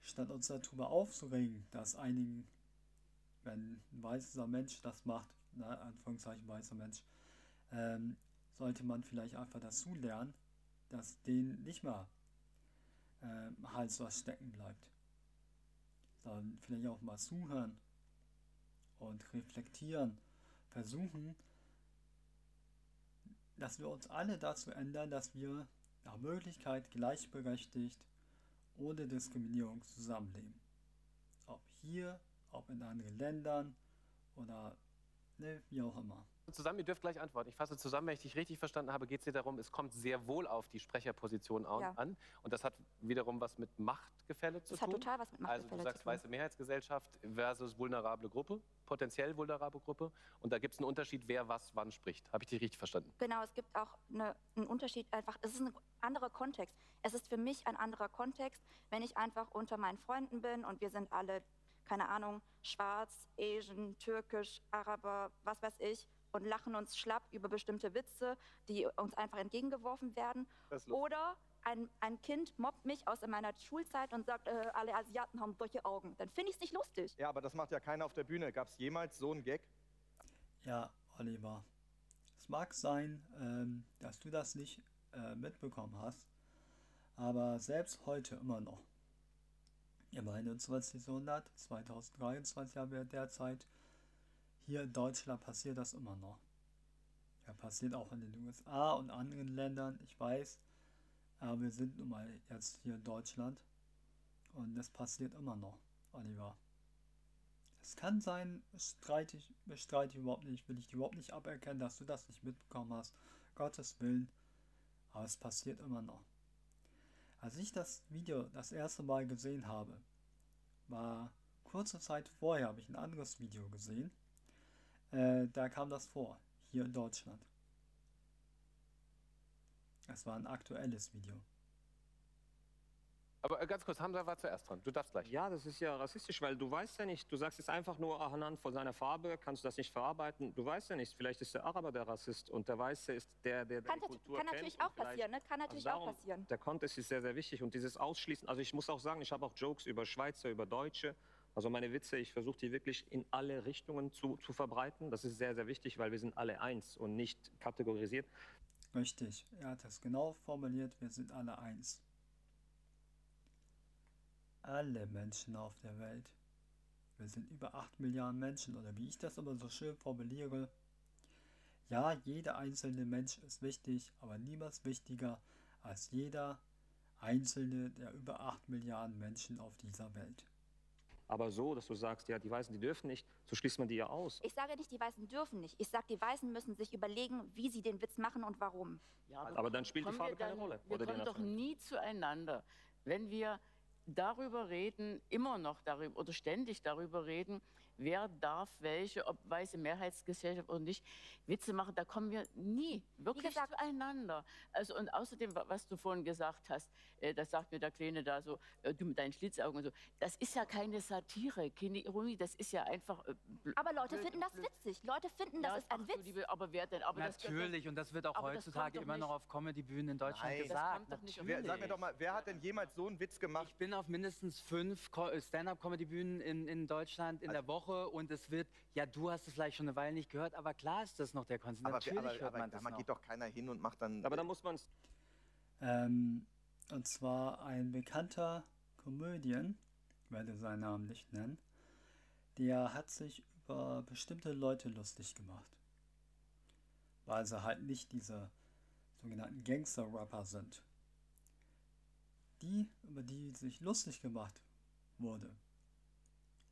statt uns darüber aufzuregen, dass einigen, wenn ein weißer Mensch das macht, na, Anführungszeichen weißer Mensch, ähm, sollte man vielleicht einfach dazu lernen, dass denen nicht mal ähm, Hals was stecken bleibt. Sondern vielleicht auch mal zuhören und reflektieren, versuchen, dass wir uns alle dazu ändern, dass wir nach Möglichkeit gleichberechtigt, ohne Diskriminierung zusammenleben. Ob hier, ob in anderen Ländern oder ne, wie auch immer. Zusammen, ihr dürft gleich antworten. Ich fasse zusammen, wenn ich dich richtig verstanden habe, geht es dir darum, es kommt sehr wohl auf die Sprecherposition an. Ja. Und das hat wiederum was mit Machtgefälle zu Das hat tun. total was mit Also Machtgefälle du sagst zu tun. weiße Mehrheitsgesellschaft versus vulnerable Gruppe, potenziell vulnerable Gruppe. Und da gibt es einen Unterschied, wer was wann spricht. Habe ich dich richtig verstanden? Genau, es gibt auch eine, einen Unterschied einfach. Es ist ein anderer Kontext. Es ist für mich ein anderer Kontext, wenn ich einfach unter meinen Freunden bin und wir sind alle, keine Ahnung, schwarz, Asian, türkisch, Araber, was weiß ich, und lachen uns schlapp über bestimmte Witze, die uns einfach entgegengeworfen werden. Oder ein, ein Kind mobbt mich aus meiner Schulzeit und sagt, äh, alle Asiaten haben solche Augen. Dann finde ich es nicht lustig. Ja, aber das macht ja keiner auf der Bühne. Gab es jemals so einen Gag? Ja, Oliver. Es mag sein, ähm, dass du das nicht äh, mitbekommen hast, aber selbst heute immer noch. Im 21. Jahrhundert, 2023 haben wir derzeit, hier in Deutschland passiert das immer noch. Ja, passiert auch in den USA und anderen Ländern, ich weiß, aber wir sind nun mal jetzt hier in Deutschland und das passiert immer noch, Oliver. Es kann sein, streite ich, bestreite ich überhaupt nicht, will ich überhaupt nicht aberkennen, dass du das nicht mitbekommen hast. Gottes Willen. Aber es passiert immer noch. Als ich das Video das erste Mal gesehen habe, war kurze Zeit vorher, habe ich ein anderes Video gesehen. Äh, da kam das vor, hier in Deutschland. Es war ein aktuelles Video. Aber äh, ganz kurz, Hamza war zuerst dran. Du darfst gleich. Ja, das ist ja rassistisch, weil du weißt ja nicht, du sagst jetzt einfach nur anhand von seiner Farbe, kannst du das nicht verarbeiten. Du weißt ja nicht, vielleicht ist der Araber der Rassist und der Weiße ist der, der Kann, die Kultur kann natürlich auch passieren, ne? Kann natürlich Also auch darum, passieren. Der Kontext ist sehr, sehr wichtig und dieses Ausschließen, also ich muss auch sagen, ich habe auch Jokes über Schweizer, über Deutsche. Also meine Witze, ich versuche die wirklich in alle Richtungen zu, zu verbreiten. Das ist sehr, sehr wichtig, weil wir sind alle eins und nicht kategorisiert. Richtig, er hat es genau formuliert, wir sind alle eins. Alle Menschen auf der Welt. Wir sind über 8 Milliarden Menschen oder wie ich das immer so schön formuliere. Ja, jeder einzelne Mensch ist wichtig, aber niemals wichtiger als jeder einzelne der über 8 Milliarden Menschen auf dieser Welt. Aber so, dass du sagst, ja, die Weißen, die dürfen nicht, so schließt man die ja aus. Ich sage nicht, die Weißen dürfen nicht. Ich sage, die Weißen müssen sich überlegen, wie sie den Witz machen und warum. Ja, Aber dann spielt die Farbe wir keine dann- Rolle, Wir oder kommen doch nie zueinander, wenn wir darüber reden, immer noch darüber oder ständig darüber reden, wer darf welche, ob weiße Mehrheitsgesellschaft oder nicht, Witze machen, da kommen wir nie wirklich gesagt- zueinander. Also und außerdem, wa- was du vorhin gesagt hast, äh, das sagt mir der Kleine da so, äh, du mit deinen Schlitzaugen und so, das ist ja keine Satire, keine Ironie, das ist ja einfach... Äh, Aber Leute blöd- finden das blöd. witzig. Leute finden, Ja, das ist ein ach Witz. liebe- aber wer denn? Aber das Natürlich, und das wird auch das heutzutage immer noch auf Comedy-Bühnen in Deutschland Nein. Das gesagt. kommt doch nicht Wer, sag mir doch mal, wer hat denn jemals so einen Witz gemacht? Ich bin auf mindestens fünf Co- Stand-up-Comedy-Bühnen in, in Deutschland in Also- der Woche und es wird, ja, du hast es vielleicht schon eine Weile nicht gehört, aber klar ist das noch der Konsens. Aber, Natürlich aber, hört aber man da das noch. geht doch keiner hin und macht dann. Aber da muss man es Ähm, und zwar ein bekannter Komödien, ich werde seinen Namen nicht nennen, der hat sich über bestimmte Leute lustig gemacht. Weil sie halt nicht diese sogenannten Gangster-Rapper sind. Die, über die sich lustig gemacht wurde,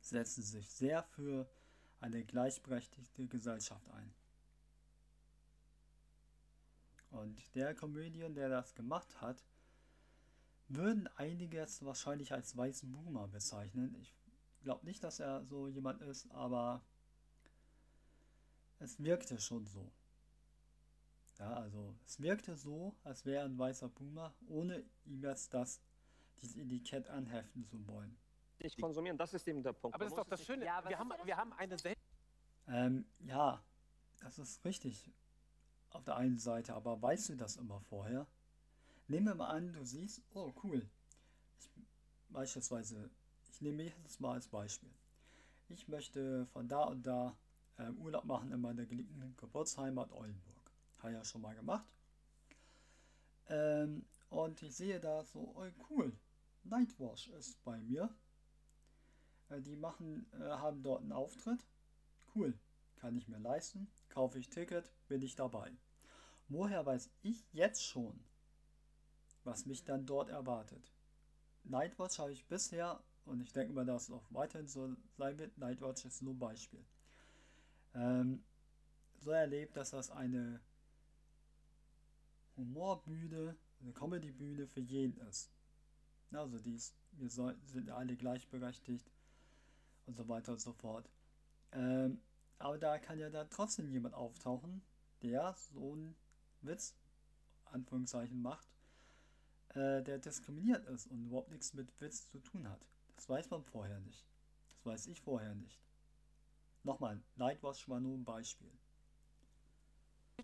setzen sich sehr für eine gleichberechtigte Gesellschaft ein. Und der Comedian, der das gemacht hat, würden einige es wahrscheinlich als weißen Boomer bezeichnen. Ich glaube nicht, dass er so jemand ist, aber es wirkte schon so. Ja, also es wirkte so, als wäre ein weißer Boomer, ohne ihm jetzt das, dieses Etikett anheften zu wollen. Nicht konsumieren. Das ist eben der Punkt. Aber das ist doch das Schöne. Ja, wir, haben, denn wir haben eine Sel Ähm, ja, das ist richtig. Auf der einen Seite, aber weißt du das immer vorher? Nehmen wir mal an, du siehst, oh cool. Ich, beispielsweise, ich nehme mich jetzt mal als Beispiel. Ich möchte von da und da ähm, Urlaub machen in meiner geliebten Geburtsheimat Oldenburg. Habe ich ja schon mal gemacht. Ähm, und ich sehe da so, oh cool, Nightwash ist bei mir. Äh, die machen, äh, haben dort einen Auftritt. Cool, kann ich mir leisten, kaufe ich Ticket, bin ich dabei. Woher weiß ich jetzt schon, was mich dann dort erwartet? Nightwatch habe ich bisher, und ich denke mal, dass es auch weiterhin so sein wird, Nightwatch ist nur ein Beispiel, ähm, so erlebt, dass das eine Humorbühne, eine Comedybühne für jeden ist. Also die ist, wir sind alle gleichberechtigt und so weiter und so fort. Ähm, aber da kann ja dann trotzdem jemand auftauchen, der so einen Witz, Anführungszeichen, macht, äh, der diskriminiert ist und überhaupt nichts mit Witz zu tun hat. Das weiß man vorher nicht. Das weiß ich vorher nicht. Nochmal, Nightwatch war nur ein Beispiel.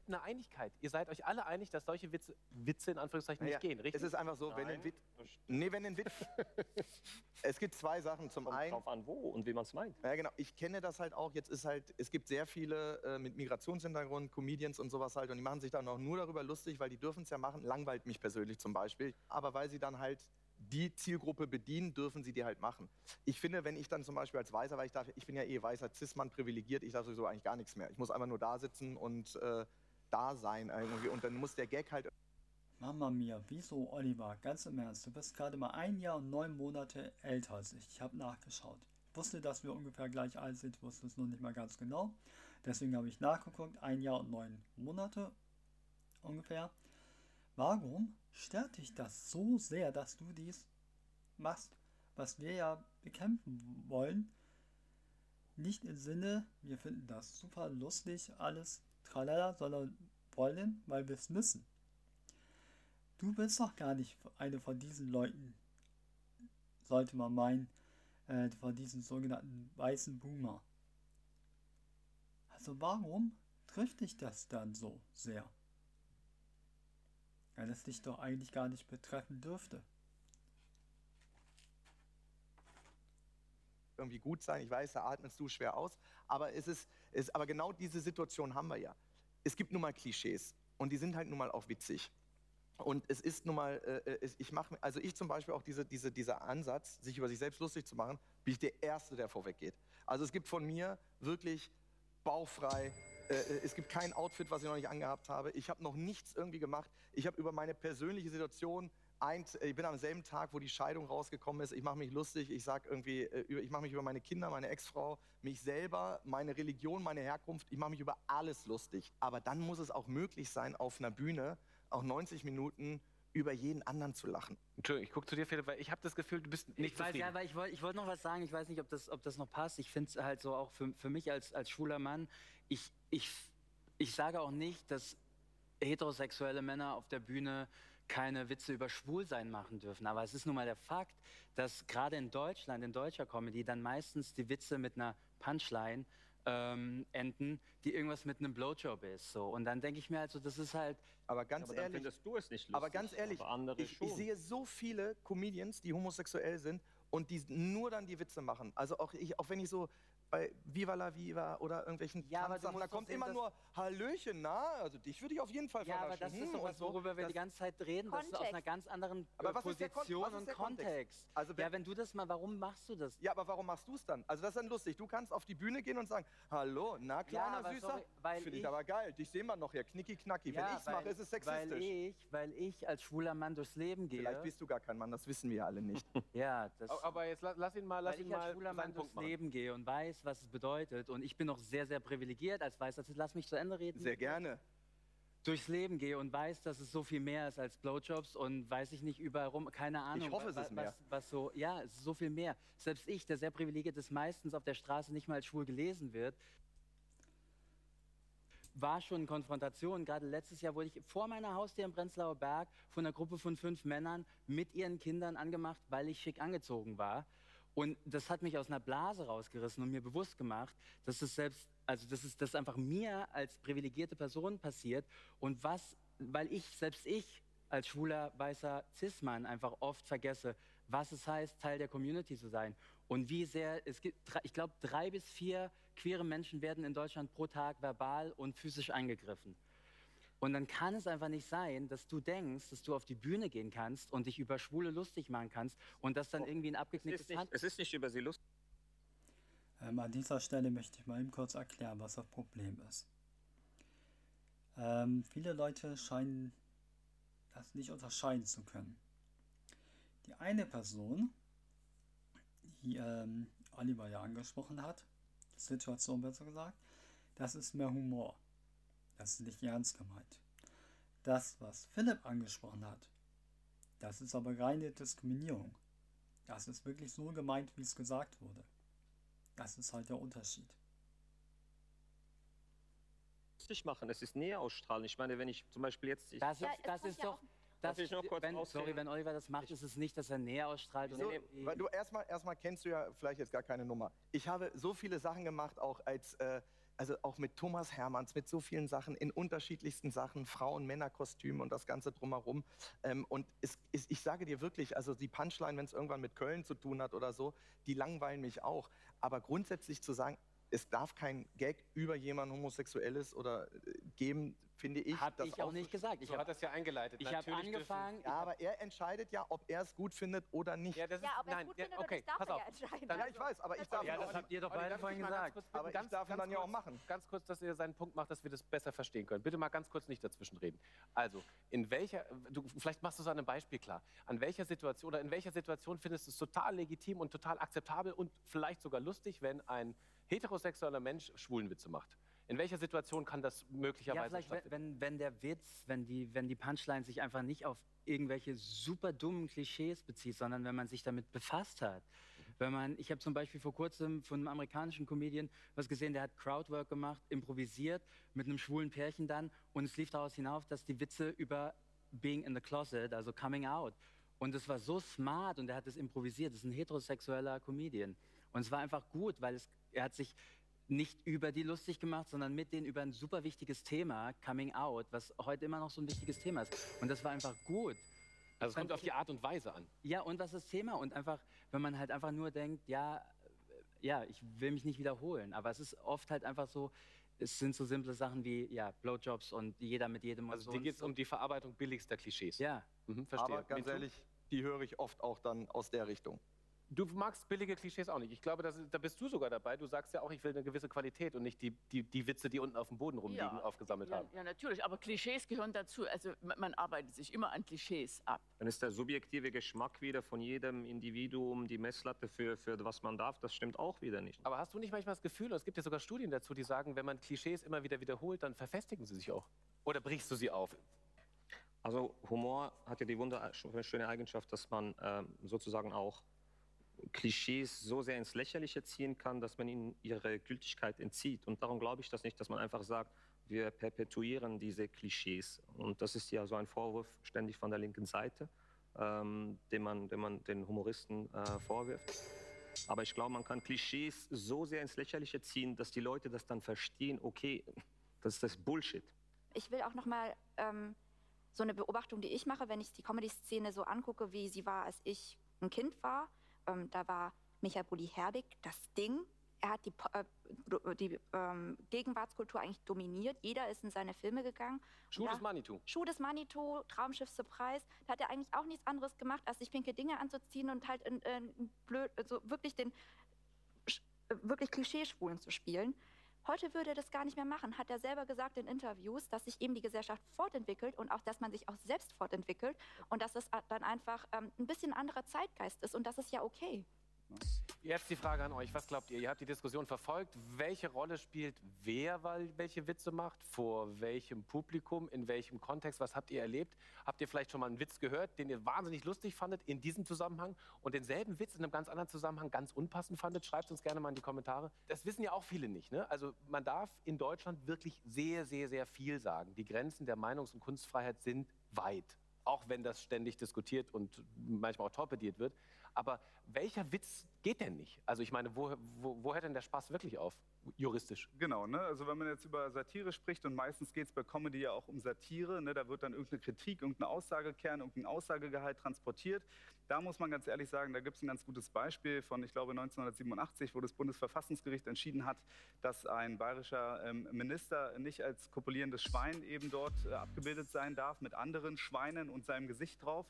Eine Einigkeit. Ihr seid euch alle einig, dass solche Witze, Witze in Anführungszeichen Naja, nicht gehen, richtig? Es ist einfach so, wenn Nein. ein Witz. Nee, wenn ein Witz. es gibt zwei Sachen. Zum Kommt einen. drauf an, wo und wie man es meint. Ja, genau. Ich kenne das halt auch. Jetzt ist halt, es gibt sehr viele äh, mit Migrationshintergrund, Comedians und sowas halt, und die machen sich dann auch nur darüber lustig, weil die dürfen es ja machen. Langweilt mich persönlich zum Beispiel. Aber weil sie dann halt die Zielgruppe bedienen, dürfen sie die halt machen. Ich finde, wenn ich dann zum Beispiel als Weißer, weil ich darf, ich bin ja eh weißer Cis-Mann privilegiert, ich darf sowieso eigentlich gar nichts mehr. Ich muss einfach nur da sitzen und äh, da sein irgendwie. Und dann muss der Gag halt Mama mia, wieso Oliver? Ganz im Ernst, du bist gerade mal ein Jahr und neun Monate älter als ich. Ich habe nachgeschaut. Ich wusste, dass wir ungefähr gleich alt sind, wusste es nur nicht mal ganz genau. Deswegen habe ich nachgeguckt, ein Jahr und neun Monate ungefähr. Warum stört dich das so sehr, dass du dies machst, was wir ja bekämpfen wollen? Nicht im Sinne, wir finden das super lustig, alles tralala, sondern wollen, weil wir es müssen. Du bist doch gar nicht eine von diesen Leuten, sollte man meinen, äh, von diesen sogenannten weißen Boomer. Also warum trifft dich das dann so sehr? Weil es dich doch eigentlich gar nicht betreffen dürfte. Irgendwie gut sein. Ich weiß, da atmest du schwer aus. Aber es ist, es, aber genau diese Situation haben wir ja. Es gibt nun mal Klischees und die sind halt nun mal auch witzig. Und es ist nun mal, äh, es, ich mache, also ich zum Beispiel auch diese, diese, dieser Ansatz, sich über sich selbst lustig zu machen, bin ich der Erste, der vorweggeht. Also es gibt von mir wirklich bauchfrei. Äh, es gibt kein Outfit, was ich noch nicht angehabt habe. Ich habe noch nichts irgendwie gemacht. Ich habe über meine persönliche Situation ein, ich bin am selben Tag, wo die Scheidung rausgekommen ist. Ich mache mich lustig. Ich sag irgendwie, äh, über- ich mache mich über meine Kinder, meine Ex-Frau, mich selber, meine Religion, meine Herkunft. Ich mache mich über alles lustig. Aber dann muss es auch möglich sein, auf einer Bühne auch 90 Minuten über jeden anderen zu lachen. Entschuldigung, ich gucke zu dir, Philipp, weil ich habe das Gefühl, du bist nicht ich weiß, zufrieden. ja, weil ich wollte ich wollt noch was sagen. Ich weiß nicht, ob das, ob das noch passt. Ich finde es halt so auch für, für mich als, als schwuler Mann. Ich, ich, ich sage auch nicht, dass heterosexuelle Männer auf der Bühne keine Witze über Schwulsein machen dürfen. Aber es ist nun mal der Fakt, dass gerade in Deutschland, in deutscher Comedy, dann meistens die Witze mit einer Punchline ähm, enden, die irgendwas mit einem Blowjob ist. So. Und dann denke ich mir also, das ist halt, Aber ganz aber dann ehrlich, findest du es nicht lustig. aber ganz ehrlich, aber andere ich, schon. ich sehe so viele Comedians, die homosexuell sind und die nur dann die Witze machen. Also auch, ich, auch wenn ich so bei Viva la Viva oder irgendwelchen Ja, Tanzsachen, da kommt sehen, immer nur Hallöchen, na, also dich würde ich auf jeden Fall ja, aber das ist Hm, doch und was, so. worüber wir Das- die ganze Zeit reden. Das ist aus einer Kontext. ganz anderen Aber was ist der Kon- Position was ist und der Kontext? Kontext. Also wenn- ja, wenn du das mal, warum machst du das? Ja, aber warum machst du es dann? Also das ist dann lustig. Du kannst auf die Bühne gehen und sagen, hallo, na kleiner aber Süßer, weil finde ich ich- aber geil. Dich sehen wir noch hier, knicki knacki. Wenn Ja, ich es mache, ist es sexistisch. Weil ich, weil ich als schwuler Mann durchs Leben gehe. Vielleicht bist du gar kein Mann, das wissen wir ja alle nicht. ja, das, Aber- Aber jetzt la- lass ihn mal, lass weil ihn ich als mal schwuler Mann durchs. Leben gehe und weiß, was es bedeutet. Und ich bin noch sehr, sehr privilegiert als Weißer. Lass mich zu Ende reden. Sehr gerne. Durchs Leben gehe und weiß, dass es so viel mehr ist als Blowjobs und weiß ich nicht überall rum, keine Ahnung. hoffe, es wa- ist mehr. Was, was so, ja, es ist so viel mehr. Selbst ich, der sehr privilegiert ist, meistens auf der Straße nicht mal als schwul gelesen wird, war schon in Konfrontation. Gerade letztes Jahr wurde ich vor meiner Haustür im Prenzlauer Berg von einer Gruppe von fünf Männern mit ihren Kindern angemacht, weil ich schick angezogen war. Und das hat mich aus einer Blase rausgerissen und mir bewusst gemacht, dass es selbst, also das ist das einfach mir als privilegierte Person passiert und was, weil ich, selbst ich als schwuler, weißer Cis-Mann einfach oft vergesse, was es heißt, Teil der Community zu sein. Und wie sehr, es gibt, ich glaube, drei bis vier queere Menschen werden in Deutschland pro Tag verbal und physisch angegriffen. Und dann kann es einfach nicht sein, dass du denkst, dass du auf die Bühne gehen kannst und dich über Schwule lustig machen kannst und das dann irgendwie ein es, abgeknicktes ist nicht, Hand... es ist nicht über sie lustig. Ähm, an dieser Stelle möchte ich mal eben kurz erklären, was das Problem ist. Ähm, viele Leute scheinen das nicht unterscheiden zu können. Die eine Person, die ähm, Oliver ja angesprochen hat, die Situation besser gesagt, das ist mehr Humor. Das ist nicht ernst gemeint. Das, was Philipp angesprochen hat, das ist aber reine Diskriminierung. Das ist wirklich so gemeint, wie es gesagt wurde. Das ist halt der Unterschied. lustig machen. Es ist Nähe ausstrahlen. Ich meine, wenn ich zum Beispiel jetzt. Ich, Das ist, das ist doch... Das, ich noch kurz wenn, sorry, wenn Oliver das macht, ist es nicht, dass er Nähe ausstrahlt. So, weil du erstmal erstmal kennst du ja vielleicht jetzt gar keine Nummer. Ich habe so viele Sachen gemacht, auch als äh, also auch mit Thomas Hermanns, mit so vielen Sachen in unterschiedlichsten Sachen, Frauen, Männerkostüme und das ganze drumherum. Ähm, und es, es, ich sage dir wirklich, also die Punchline, wenn es irgendwann mit Köln zu tun hat oder so, die langweilen mich auch. Aber grundsätzlich zu sagen, es darf kein Gag über jemanden Homosexuelles oder äh, geben, finde ich. Hab das ich auch nicht gesagt. Ich So hat habe das ja eingeleitet. ich hab Natürlich dürfen- angefangen... Ja, aber er entscheidet ja, ob er es gut findet oder nicht. Ja, das Ja, ist, ob er es nein, gut ja, findet oder okay, nicht, darf pass er auf. ja entscheiden. Dann- ja, ich weiß, aber ich darf Ja, das habt ihr doch beide darf ich vorhin gesagt. kurz Aber ich ganz- darf ihn ganz dann ja auch machen. Ganz kurz, dass ihr seinen Punkt macht, dass wir das besser verstehen können. Bitte mal ganz kurz nicht dazwischen reden. Also, in welcher, du, vielleicht machst du es an einem Beispiel klar. An welcher Situation oder in welcher Situation findest du es total legitim und total akzeptabel und vielleicht sogar lustig, wenn ein heterosexueller Mensch Schwulenwitze macht? In welcher Situation kann das Ja, möglicherweise vielleicht, wenn, wenn, wenn der Witz, wenn die, wenn die Punchline sich einfach nicht auf irgendwelche super dummen Klischees bezieht, sondern wenn man sich damit befasst hat. Wenn man, ich habe zum Beispiel vor kurzem von einem amerikanischen Comedian was gesehen, der hat Crowdwork gemacht, improvisiert mit einem schwulen Pärchen dann und es lief daraus hinauf, dass die Witze über being in the closet, also coming out. Und es war so smart und er hat es improvisiert. Das ist ein heterosexueller Comedian. Und es war einfach gut, weil es, er hat sich nicht über die lustig gemacht, sondern mit denen über ein super wichtiges Thema, Coming Out, was heute immer noch so ein wichtiges Thema ist. Und das war einfach gut. Also, es kommt auf die Art und Weise an. Ja, und was ist das Thema? Und einfach, wenn man halt einfach nur denkt, ja, ja, ich will mich nicht wiederholen, aber es ist oft halt einfach so, es sind so simple Sachen wie, ja, Blowjobs und jeder mit jedem Also, so. dir geht es um die Verarbeitung billigster Klischees. Ja, Mhm, verstehe. Aber ganz ehrlich, die höre ich oft auch dann aus der Richtung. Du magst billige Klischees auch nicht. Ich glaube, das, da bist du sogar dabei. Du sagst ja auch, ich will eine gewisse Qualität und nicht die, die, die Witze, die unten auf dem Boden rumliegen, Ja, aufgesammelt ja, haben. ja, natürlich, aber Klischees gehören dazu. Also man, man arbeitet sich immer an Klischees ab. Dann ist der subjektive Geschmack wieder von jedem Individuum die Messlatte für, für was man darf. Das stimmt auch wieder nicht. Aber hast du nicht manchmal das Gefühl, und es gibt ja sogar Studien dazu, die sagen, wenn man Klischees immer wieder wiederholt, dann verfestigen sie sich auch? Oder brichst du sie auf? Also Humor hat ja die wunderschöne Eigenschaft, dass man ähm, sozusagen auch Klischees so sehr ins Lächerliche ziehen kann, dass man ihnen ihre Gültigkeit entzieht. Und darum glaube ich das nicht, dass man einfach sagt, wir perpetuieren diese Klischees. Und das ist ja so ein Vorwurf ständig von der linken Seite, ähm, den, man, den man den Humoristen äh, vorwirft. Aber ich glaube, man kann Klischees so sehr ins Lächerliche ziehen, dass die Leute das dann verstehen, okay, das ist das Bullshit. Ich will auch noch mal ähm, so eine Beobachtung, die ich mache, wenn ich die Comedy-Szene so angucke, wie sie war, als ich ein Kind war. Ähm, da war Michael Bulli-Herbig das Ding. Er hat die, äh, die ähm, Gegenwartskultur eigentlich dominiert. Jeder ist in seine Filme gegangen. Schuh des Manitou. Schuh des Manitou, Traumschiff Surprise. Da hat er eigentlich auch nichts anderes gemacht, als sich pinke Dinge anzuziehen und halt in, in blöd, also wirklich den äh, wirklich Klischeeschwulen zu spielen. Heute würde er das gar nicht mehr machen, hat er selber gesagt in Interviews, dass sich eben die Gesellschaft fortentwickelt und auch, dass man sich auch selbst fortentwickelt und dass es dann einfach ähm, ein bisschen anderer Zeitgeist ist und das ist ja okay. Jetzt die Frage an euch. Was glaubt ihr? Ihr habt die Diskussion verfolgt. Welche Rolle spielt wer, weil welche Witze macht? Vor welchem Publikum? In welchem Kontext? Was habt ihr erlebt? Habt ihr vielleicht schon mal einen Witz gehört, den ihr wahnsinnig lustig fandet in diesem Zusammenhang und denselben Witz in einem ganz anderen Zusammenhang ganz unpassend fandet? Schreibt uns gerne mal in die Kommentare. Das wissen ja auch viele nicht. Ne? Also man darf in Deutschland wirklich sehr, sehr, sehr viel sagen. Die Grenzen der Meinungs- und Kunstfreiheit sind weit. Auch wenn das ständig diskutiert und manchmal auch torpediert wird. Aber welcher Witz geht denn nicht? Also ich meine, wo, wo, wo hört denn der Spaß wirklich auf, juristisch? Genau, ne? also wenn man jetzt über Satire spricht und meistens geht es bei Comedy ja auch um Satire, ne? da wird dann irgendeine Kritik, irgendein Aussagekern, irgendein Aussagegehalt transportiert. Da muss man ganz ehrlich sagen, da gibt es ein ganz gutes Beispiel von, ich glaube, 1987, wo das Bundesverfassungsgericht entschieden hat, dass ein bayerischer ähm, Minister nicht als kopulierendes Schwein eben dort äh, abgebildet sein darf mit anderen Schweinen und seinem Gesicht drauf.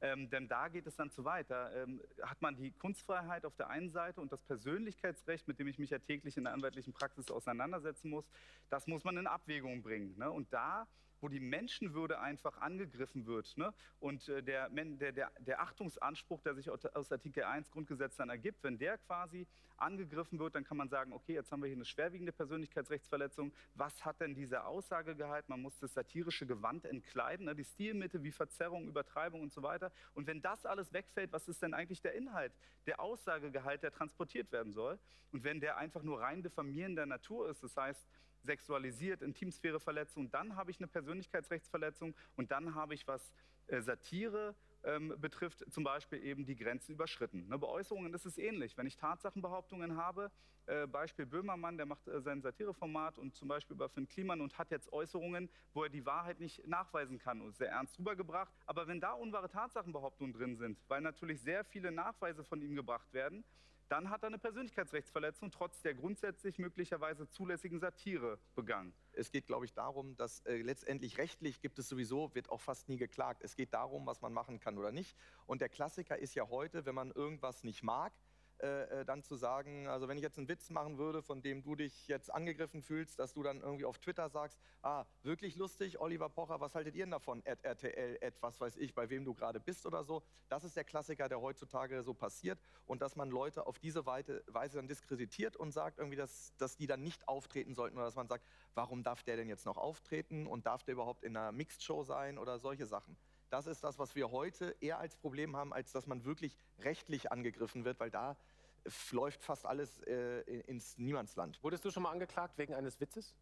Ähm, denn da geht es dann zu weit. Da ähm, hat man die Kunstfreiheit auf der einen Seite und das Persönlichkeitsrecht, mit dem ich mich ja täglich in der anwaltlichen Praxis auseinandersetzen muss, das muss man in Abwägung bringen. Ne? Und da wo die Menschenwürde einfach angegriffen wird. Ne? Und äh, der, der, der, der, Achtungsanspruch, der sich aus Artikel 1 Grundgesetz dann ergibt, wenn der quasi angegriffen wird, dann kann man sagen, okay, jetzt haben wir hier eine schwerwiegende Persönlichkeitsrechtsverletzung. Was hat denn diese Aussagegehalt? Man muss das satirische Gewand entkleiden, ne? die Stilmitte wie Verzerrung, Übertreibung und so weiter. Und wenn das alles wegfällt, was ist denn eigentlich der Inhalt, der Aussagegehalt, der transportiert werden soll? Und wenn der einfach nur rein diffamierender Natur ist, das heißt, sexualisiert, Intimsphäreverletzung, dann habe ich eine Persönlichkeitsrechtsverletzung und dann habe ich, was äh, Satire ähm, betrifft, zum Beispiel eben die Grenzen überschritten. Ne, bei Äußerungen ist es ähnlich. Wenn ich Tatsachenbehauptungen habe, äh, Beispiel Böhmermann, der macht äh, sein Satireformat und zum Beispiel über Finn Kliman und hat jetzt Äußerungen, wo er die Wahrheit nicht nachweisen kann und sehr ernst rübergebracht. Aber wenn da unwahre Tatsachenbehauptungen drin sind, weil natürlich sehr viele Nachweise von ihm gebracht werden, dann hat er eine Persönlichkeitsrechtsverletzung trotz der grundsätzlich möglicherweise zulässigen Satire begangen. Es geht, glaube ich, darum, dass äh, letztendlich rechtlich gibt es sowieso, wird auch fast nie geklagt. Es geht darum, was man machen kann oder nicht. Und der Klassiker ist ja heute, wenn man irgendwas nicht mag, äh, äh, dann zu sagen, also wenn ich jetzt einen Witz machen würde, von dem du dich jetzt angegriffen fühlst, dass du dann irgendwie auf Twitter sagst, ah, wirklich lustig, Oliver Pocher, was haltet ihr denn davon? At RTL, at was weiß ich, bei wem du gerade bist oder so. Das ist der Klassiker, der heutzutage so passiert und dass man Leute auf diese Weise dann diskreditiert und sagt irgendwie, dass, dass die dann nicht auftreten sollten oder dass man sagt, warum darf der denn jetzt noch auftreten und darf der überhaupt in einer Mixed-Show sein oder solche Sachen. Das ist das, was wir heute eher als Problem haben, als dass man wirklich rechtlich angegriffen wird, weil da läuft fast alles äh, ins Niemandsland. Wurdest du schon mal angeklagt wegen eines Witzes?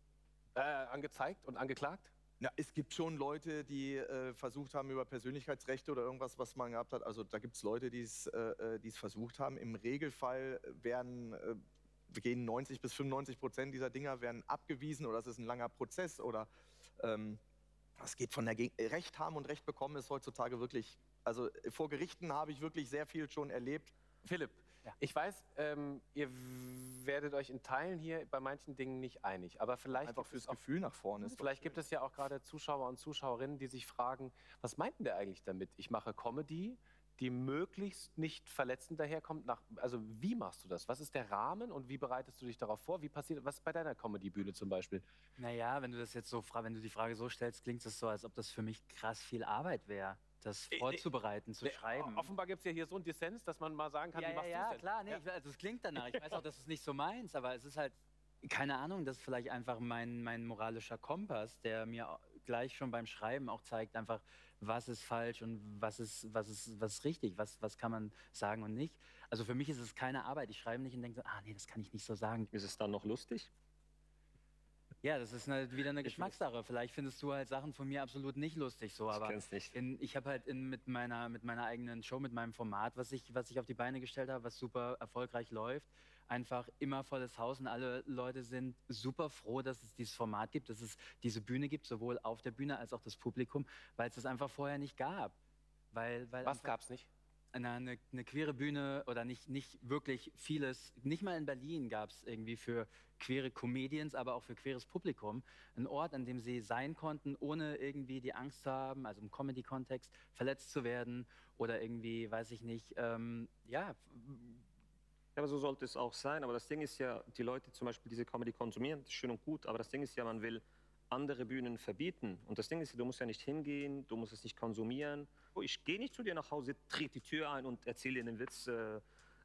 Äh, angezeigt und angeklagt? Ja, es gibt schon Leute, die äh, versucht haben über Persönlichkeitsrechte oder irgendwas, was man gehabt hat. Also da gibt es Leute, die es äh, äh versucht haben. Im Regelfall werden äh, gehen 90 bis 95 Prozent dieser Dinger werden abgewiesen oder es ist ein langer Prozess oder ähm, das geht von der Ge Recht haben und Recht bekommen ist heutzutage wirklich, also vor Gerichten habe ich wirklich sehr viel schon erlebt. Philipp, ja. ich weiß, ähm, ihr werdet euch in Teilen hier bei manchen Dingen nicht einig, aber vielleicht einfach fürs Gefühl nach vorne ist. Vielleicht gibt es ja auch gerade Zuschauer und Zuschauerinnen, die sich fragen, was meint denn der eigentlich damit? Ich mache Comedy, die möglichst nicht verletzend daherkommt. Nach, also wie machst du das? Was ist der Rahmen und wie bereitest du dich darauf vor? Wie passiert was bei deiner Comedy-Bühne zum Beispiel? Naja, wenn du das jetzt so wenn du die Frage so stellst, klingt es so, als ob das für mich krass viel Arbeit wäre. Das vorzubereiten, zu schreiben. Offenbar gibt es ja hier so einen Dissens, dass man mal sagen kann, ja, wie machst ja, Ja, klar, nee, ja. also es klingt danach. Ich weiß auch, dass es nicht so meins, aber es ist halt, keine Ahnung, das ist vielleicht einfach mein, mein moralischer Kompass, der mir gleich schon beim Schreiben auch zeigt, einfach, was ist falsch und was ist, was ist, was ist richtig, was, was kann man sagen und nicht. Also für mich ist es keine Arbeit. Ich schreibe nicht und denke so, ah nee, das kann ich nicht so sagen. Ist es dann noch lustig? Ja, das ist eine, wieder eine Geschmackssache. Vielleicht findest du halt Sachen von mir absolut nicht lustig so, aber kenn's nicht. In, ich habe halt in, mit, meiner, mit meiner eigenen Show, mit meinem Format, was ich, was ich auf die Beine gestellt habe, was super erfolgreich läuft, einfach immer volles Haus und alle Leute sind super froh, dass es dieses Format gibt, dass es diese Bühne gibt, sowohl auf der Bühne als auch das Publikum, weil es das einfach vorher nicht gab. Weil, weil Was einfach- gab's nicht? eine, eine, eine queere Bühne oder nicht, nicht wirklich vieles, nicht mal in Berlin gab es irgendwie für queere Comedians, aber auch für queeres Publikum, einen Ort, an dem sie sein konnten, ohne irgendwie die Angst zu haben, also im Comedy-Kontext, verletzt zu werden oder irgendwie, weiß ich nicht, ähm, ja, Ja, aber so sollte es auch sein. Aber das Ding ist ja, die Leute zum Beispiel diese Comedy konsumieren, das ist schön und gut. Aber das Ding ist ja, man will andere Bühnen verbieten. Und das Ding ist, du musst ja nicht hingehen, du musst es nicht konsumieren. Oh, Ich gehe nicht zu dir nach Hause, trete die Tür ein und erzähle dir einen Witz äh,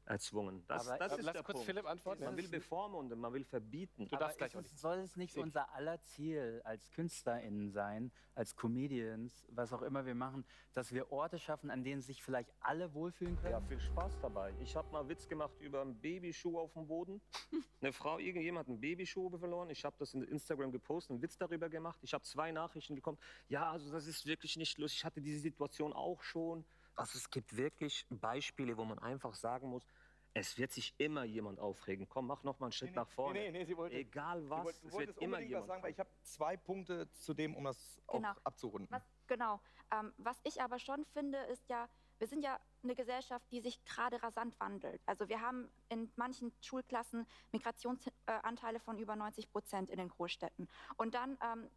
erzwungen. Das, Aber das ich- ist Lass der kurz Punkt. Philipp antworten. Man will bevormunden, man will verbieten. Du darfst Aber gleich, ist es, soll es nicht unser aller Ziel als KünstlerInnen sein, als Comedians, was auch immer wir machen, dass wir Orte schaffen, an denen sich vielleicht alle wohlfühlen können? Ja, viel Spaß dabei. Ich habe mal einen Witz gemacht über einen Babyschuh auf dem Boden. Eine Frau, irgendjemand hat einen Babyschuh verloren. Ich habe das in Instagram gepostet, einen Witz darüber gemacht. Ich habe zwei Nachrichten bekommen. Ja, also das ist wirklich nicht lustig. Ich hatte diese Situation auch schon. Also es gibt wirklich Beispiele, wo man einfach sagen muss, es wird sich immer jemand aufregen. Komm, mach noch mal einen Schritt nach vorne. Nee, nee, nee, sie wollte, Egal was, sie wollte, es wird immer jemand sagen, weil ich habe zwei Punkte zu dem, um das auch Genau. abzurunden. Was, genau. Ähm, was ich aber schon finde, ist ja, wir sind ja eine Gesellschaft, die sich gerade rasant wandelt. Also wir haben in manchen Schulklassen Migrationsanteile von über 90 Prozent in den Großstädten. Und dann ähm,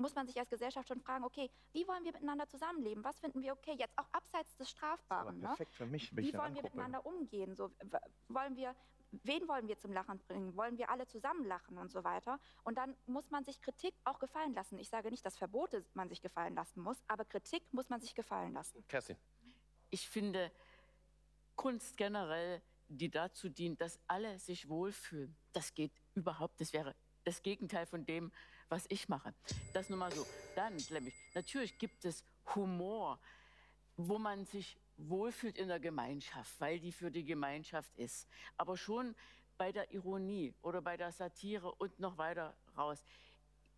muss man sich als Gesellschaft schon fragen, okay, wie wollen wir miteinander zusammenleben? Was finden wir okay? Jetzt auch abseits des Strafbaren. Ne? perfekt für mich. Wie wollen wir miteinander umgehen? So, wollen wir, wen wollen wir zum Lachen bringen? Wollen wir alle zusammen lachen und so weiter? Und dann muss man sich Kritik auch gefallen lassen. Ich sage nicht, dass Verbote man sich gefallen lassen muss, aber Kritik muss man sich gefallen lassen. Kerstin. Ich finde Kunst generell, die dazu dient, dass alle sich wohlfühlen, das geht überhaupt, das wäre das Gegenteil von dem, was ich mache. Das nur mal so. Dann, nämlich, natürlich gibt es Humor, wo man sich wohlfühlt in der Gemeinschaft, weil die für die Gemeinschaft ist. Aber schon bei der Ironie oder bei der Satire und noch weiter raus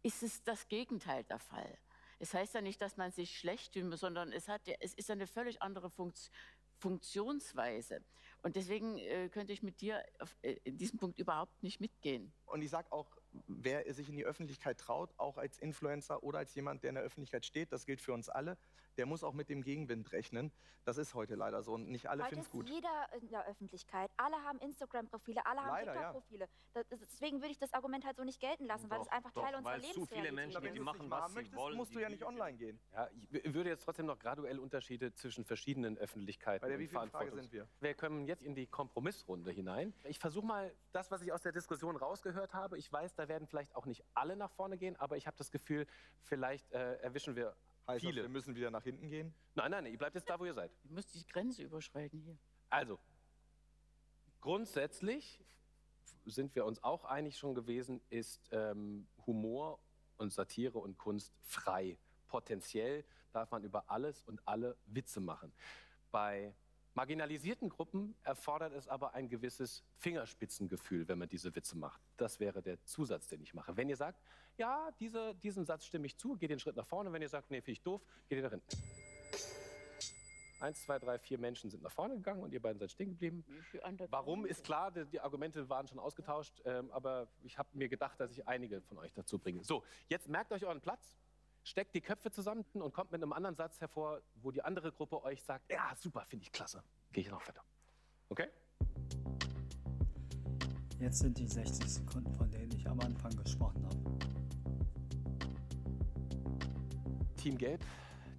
ist es das Gegenteil der Fall. Es heißt ja nicht, dass man sich schlecht fühlt, sondern es, hat, es ist eine völlig andere Funkt, Funktionsweise. Und deswegen äh, könnte ich mit dir auf, äh, in diesem Punkt überhaupt nicht mitgehen. Und ich sag auch, wer sich in die Öffentlichkeit traut, auch als Influencer oder als jemand, der in der Öffentlichkeit steht, das gilt für uns alle, der muss auch mit dem Gegenwind rechnen. Das ist heute leider so und nicht alle finden es ist gut. jeder in der Öffentlichkeit. Alle haben Instagram-Profile, alle haben ja. TikTok-Profile. Das- Deswegen würde ich das Argument halt so nicht gelten lassen, weil es Doch, einfach doch, Teil unserer weil zu viele Lebensrealität Menschen, die du es machen, nicht was sie möchtest, wollen, musst die du ja nicht online gehen. Ja, ich würde jetzt trotzdem noch graduell Unterschiede zwischen verschiedenen Öffentlichkeiten Bei der wievielten Frage sind wir? Wir kommen jetzt in die Kompromissrunde hinein. Ich versuche mal das, was ich aus der Diskussion rausgehört habe. Ich weiß, da werden vielleicht auch nicht alle nach vorne gehen, aber ich habe das Gefühl, vielleicht äh, erwischen wir Heißt das, viele. wir müssen wieder nach hinten gehen? Nein, nein, nein, ihr bleibt jetzt da, wo ihr seid. Ich muss die Grenze überschreiten hier. Also, grundsätzlich sind wir uns auch einig schon gewesen, ist ähm, Humor und Satire und Kunst frei. Potenziell darf man über alles und alle Witze machen. Bei marginalisierten Gruppen erfordert es aber ein gewisses Fingerspitzengefühl, wenn man diese Witze macht. Das wäre der Zusatz, den ich mache. Wenn ihr sagt, ja, diese, diesem Satz stimme ich zu, geht den Schritt nach vorne. Wenn ihr sagt, nee, finde ich doof, geht ihr nach hinten. Eins, zwei, drei, vier Menschen sind nach vorne gegangen und ihr beiden seid stehen geblieben. Warum ist klar, die, die Argumente waren schon ausgetauscht, ähm, aber ich habe mir gedacht, dass ich einige von euch dazu bringe. So, jetzt merkt euch euren Platz, steckt die Köpfe zusammen und kommt mit einem anderen Satz hervor, wo die andere Gruppe euch sagt, ja, super, finde ich klasse. Gehe ich noch weiter. Okay? Jetzt sind die 60 Sekunden, von denen ich am Anfang gesprochen habe. Team Gelb,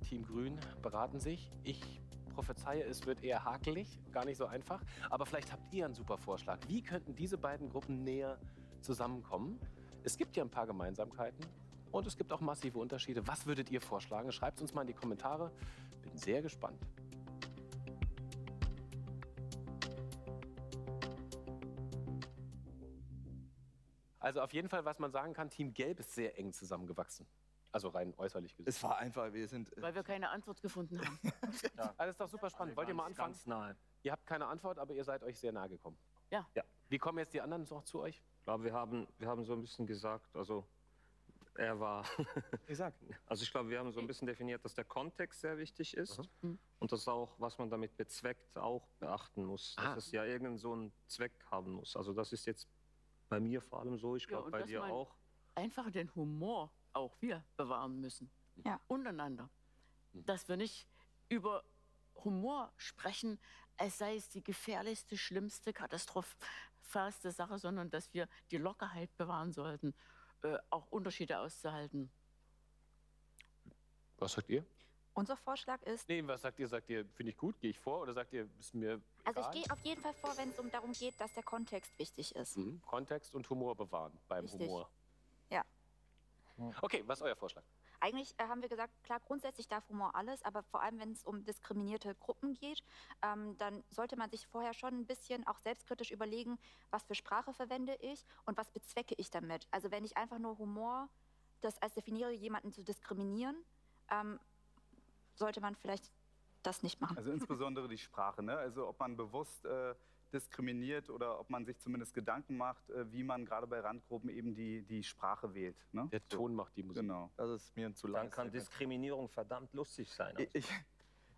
Team Grün beraten sich. Ich prophezeie, es wird eher hakelig, gar nicht so einfach. Aber vielleicht habt ihr einen super Vorschlag. Wie könnten diese beiden Gruppen näher zusammenkommen? Es gibt ja ein paar Gemeinsamkeiten und es gibt auch massive Unterschiede. Was würdet ihr vorschlagen? Schreibt uns mal in die Kommentare. Bin sehr gespannt. Also auf jeden Fall, was man sagen kann, Team Gelb ist sehr eng zusammengewachsen. Also rein äußerlich gesehen. Es war einfach, wir sind. äh, Weil wir keine Antwort gefunden haben. Alles doch super spannend. Wollt ihr mal anfangen? Ganz nahe. Ihr habt keine Antwort, aber ihr seid euch sehr nahe gekommen. Ja. Ja. Wie kommen jetzt die anderen noch zu euch? Ich glaube, wir haben, wir haben so ein bisschen gesagt, also er war, Ich sag. also ich glaube, wir haben so ein bisschen definiert, dass der Kontext sehr wichtig ist Mhm. und dass auch, was man damit bezweckt, auch beachten muss. Ah. Dass es ja irgendeinen so einen Zweck haben muss. Also das ist jetzt bei mir vor allem so, ich Ja, glaube und bei dir auch. Einfach den Humor auch wir bewahren müssen. Ja. Untereinander. Mhm. Dass wir nicht über Humor sprechen, als sei es die gefährlichste, schlimmste, katastrophalste Sache, sondern dass wir die Lockerheit bewahren sollten, äh, auch Unterschiede auszuhalten. Was sagt ihr? Unser Vorschlag ist, Nee, was sagt ihr? Sagt ihr, finde ich gut, gehe ich vor? Oder sagt ihr, ist mir also ich gehe auf jeden Fall vor, wenn es um darum geht, dass der Kontext wichtig ist. Mhm. Kontext und Humor bewahren beim Richtig. Humor. Ja. Okay, was ist euer Vorschlag? Eigentlich äh, haben wir gesagt, klar, grundsätzlich darf Humor alles, aber vor allem, wenn es um diskriminierte Gruppen geht, ähm, dann sollte man sich vorher schon ein bisschen auch selbstkritisch überlegen, was für Sprache verwende ich und was bezwecke ich damit. Also wenn ich einfach nur Humor das als definiere, jemanden zu diskriminieren, ähm, sollte man vielleicht das nicht machen. Also insbesondere die Sprache, ne? Also ob man bewusst äh, diskriminiert oder ob man sich zumindest Gedanken macht, äh, wie man gerade bei Randgruppen eben die, die Sprache wählt. Ne? Der So, Ton macht die Musik. Genau. Das ist mir zu Dann lang. kann Diskriminierung verdammt lustig sein. Ich, ich,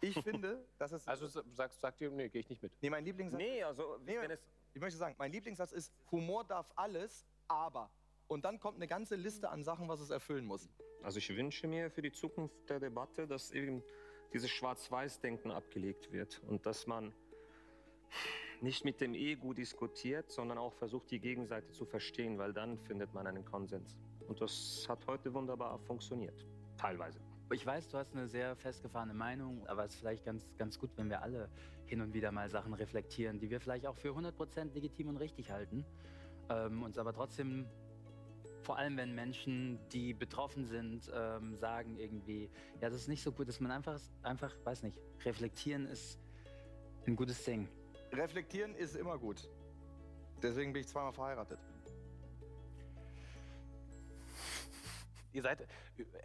ich finde, das ist. Also sa- sagst, sagt ihr, nee, gehe ich nicht mit. nee, mein Lieblingssatz. nee, also Nee, wenn es, Ich möchte sagen, mein Lieblingssatz ist: Humor darf alles, aber. Und dann kommt eine ganze Liste an Sachen, was es erfüllen muss. Also ich wünsche mir für die Zukunft der Debatte, dass eben dieses Schwarz-Weiß-Denken abgelegt wird und dass man nicht mit dem Ego diskutiert, sondern auch versucht, die Gegenseite zu verstehen, weil dann findet man einen Konsens. Und das hat heute wunderbar funktioniert. Teilweise. Ich weiß, du hast eine sehr festgefahrene Meinung, aber es ist vielleicht ganz, ganz gut, wenn wir alle hin und wieder mal Sachen reflektieren, die wir vielleicht auch für 100% legitim und richtig halten, ähm, uns aber trotzdem, vor allem wenn Menschen, die betroffen sind, ähm, sagen irgendwie, ja, das ist nicht so gut, dass man einfach, einfach, weiß nicht, reflektieren ist ein gutes Ding. Reflektieren ist immer gut. Deswegen bin ich zweimal verheiratet. Ihr seid äh,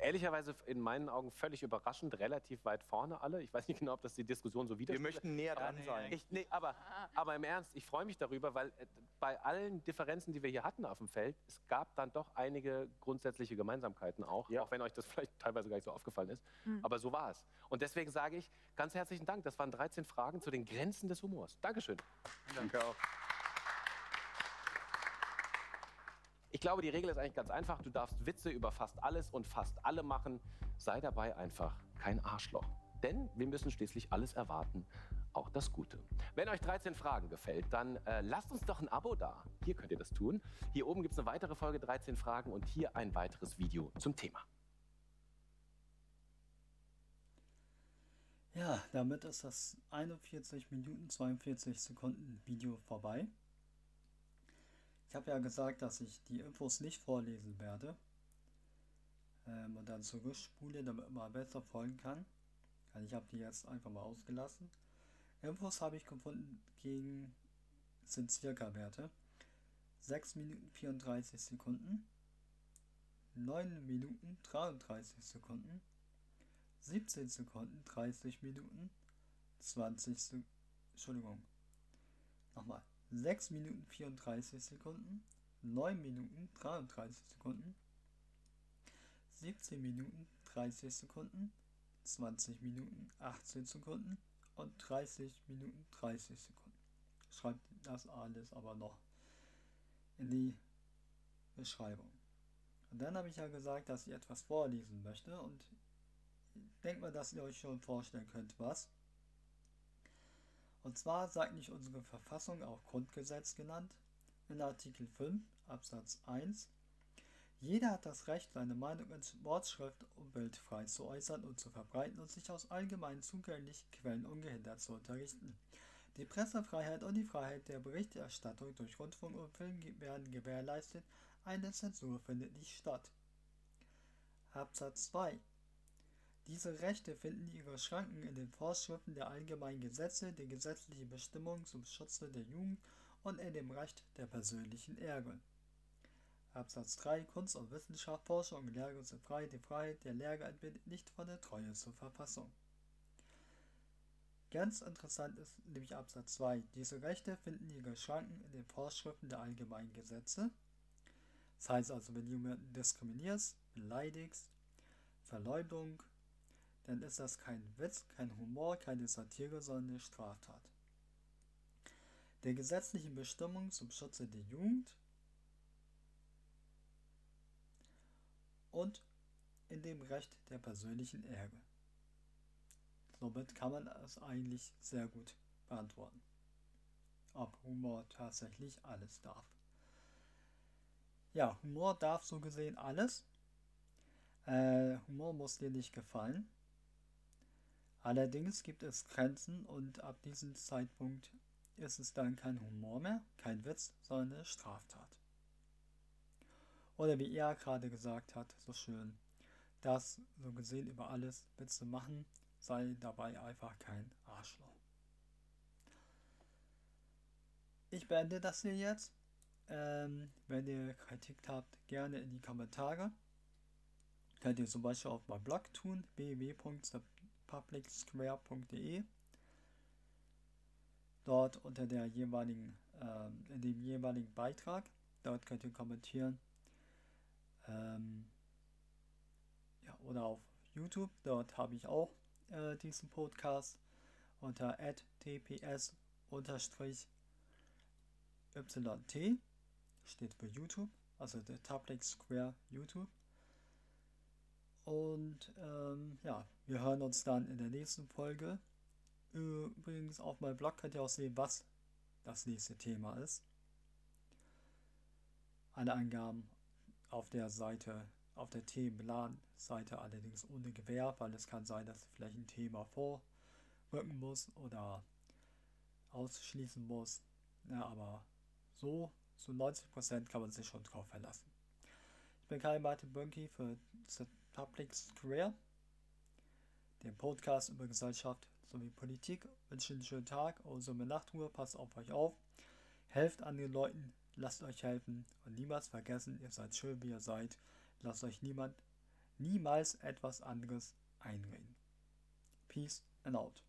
ehrlicherweise in meinen Augen völlig überraschend relativ weit vorne alle. Ich weiß nicht genau, ob das die Diskussion so Wir widerspiegelt. möchten näher dran sein. Ich, nee, aber, aber im Ernst, ich freue mich darüber, weil äh, bei allen Differenzen, die wir hier hatten auf dem Feld, es gab dann doch einige grundsätzliche Gemeinsamkeiten auch, Ja. auch wenn euch das vielleicht teilweise gar nicht so aufgefallen ist. Hm. Aber so war es. Und deswegen sage ich ganz herzlichen Dank. Das waren 13 Fragen zu den Grenzen des Humors. Dankeschön. Danke auch. Ich glaube, die Regel ist eigentlich ganz einfach. Du darfst Witze über fast alles und fast alle machen. Sei dabei einfach kein Arschloch. Denn wir müssen schließlich alles erwarten, auch das Gute. Wenn euch 13 Fragen gefällt, dann äh, lasst uns doch ein Abo da. Hier könnt ihr das tun. Hier oben gibt es eine weitere Folge 13 Fragen und hier ein weiteres Video zum Thema. Ja, damit ist das 41 Minuten 42 Sekunden Video vorbei. Ich habe ja gesagt, dass ich die Infos nicht vorlesen werde ähm, und dann zurückspule, damit man besser folgen kann. Also ich habe die jetzt einfach mal ausgelassen. Infos habe ich gefunden gegen sind circa Werte. 6 Minuten 34 Sekunden, 9 Minuten 33 Sekunden, 17 Sekunden, 30 Minuten, 20 Sek Entschuldigung. Nochmal. 6 Minuten 34 Sekunden, 9 Minuten 33 Sekunden, 17 Minuten 30 Sekunden, 20 Minuten 18 Sekunden und 30 Minuten 30 Sekunden. Schreibt das alles aber noch in die Beschreibung. Und dann habe ich ja gesagt, dass ich etwas vorlesen möchte und denkt mal, dass ihr euch schon vorstellen könnt, was. Und zwar sagt nicht unsere Verfassung, auch Grundgesetz genannt, in Artikel 5 Absatz 1, jeder hat das Recht, seine Meinung in Wortschrift und Bild frei zu äußern und zu verbreiten und sich aus allgemein zugänglichen Quellen ungehindert zu unterrichten. Die Pressefreiheit und die Freiheit der Berichterstattung durch Rundfunk und Film werden gewährleistet, eine Zensur findet nicht statt. Absatz 2 diese Rechte finden ihre Schranken in den Vorschriften der allgemeinen Gesetze, den gesetzlichen Bestimmungen zum Schutze der Jugend und in dem Recht der persönlichen Ehre. Absatz 3 Kunst und Wissenschaft, Forschung und Lehre sind frei. Die Freiheit der Lehre entbindet nicht von der Treue zur Verfassung. Ganz interessant ist nämlich Absatz 2. Diese Rechte finden ihre Schranken in den Vorschriften der allgemeinen Gesetze. Das heißt also, wenn du jemanden diskriminierst, beleidigst, Verleumdung, dann ist das kein Witz, kein Humor, keine Satire, sondern eine Straftat. Der gesetzlichen Bestimmungen zum Schutze der Jugend und in dem Recht der persönlichen Ehre. Somit kann man es eigentlich sehr gut beantworten, ob Humor tatsächlich alles darf. Ja, Humor darf so gesehen alles. Äh, Humor muss dir nicht gefallen. Allerdings gibt es Grenzen und ab diesem Zeitpunkt ist es dann kein Humor mehr, kein Witz, sondern eine Straftat. Oder wie er gerade gesagt hat, so schön, das so gesehen über alles Witze machen, sei dabei einfach kein Arschloch. Ich beende das hier jetzt. Ähm, wenn ihr Kritik habt, gerne in die Kommentare. Könnt ihr zum Beispiel auf meinem Blog tun, www.publicsquare.de. Dort unter der jeweiligen, ähm, in dem jeweiligen Beitrag, dort könnt ihr kommentieren. Ähm, ja, oder auf YouTube, dort habe ich auch äh, diesen Podcast unter tps yt steht für YouTube, also der Public Square YouTube. Und ähm, ja, wir hören uns dann in der nächsten Folge. Übrigens auf meinem Blog könnt ihr auch sehen, was das nächste Thema ist. Alle Angaben auf der Seite auf der Themenplan-Seite allerdings ohne Gewähr, weil es kann sein, dass vielleicht ein Thema vorrücken muss oder ausschließen muss. Ja, aber so zu 90% kann man sich schon drauf verlassen. Ich bin Kai Martin Bönki für The Public Square, den Podcast über Gesellschaft sowie Politik. Wünsche einen schönen Tag, also eine Nachtruhe, passt auf euch auf, helft anderen Leuten, lasst euch helfen und niemals vergessen, ihr seid schön, wie ihr seid. Lasst euch niemand niemals etwas anderes einreden. Peace and out.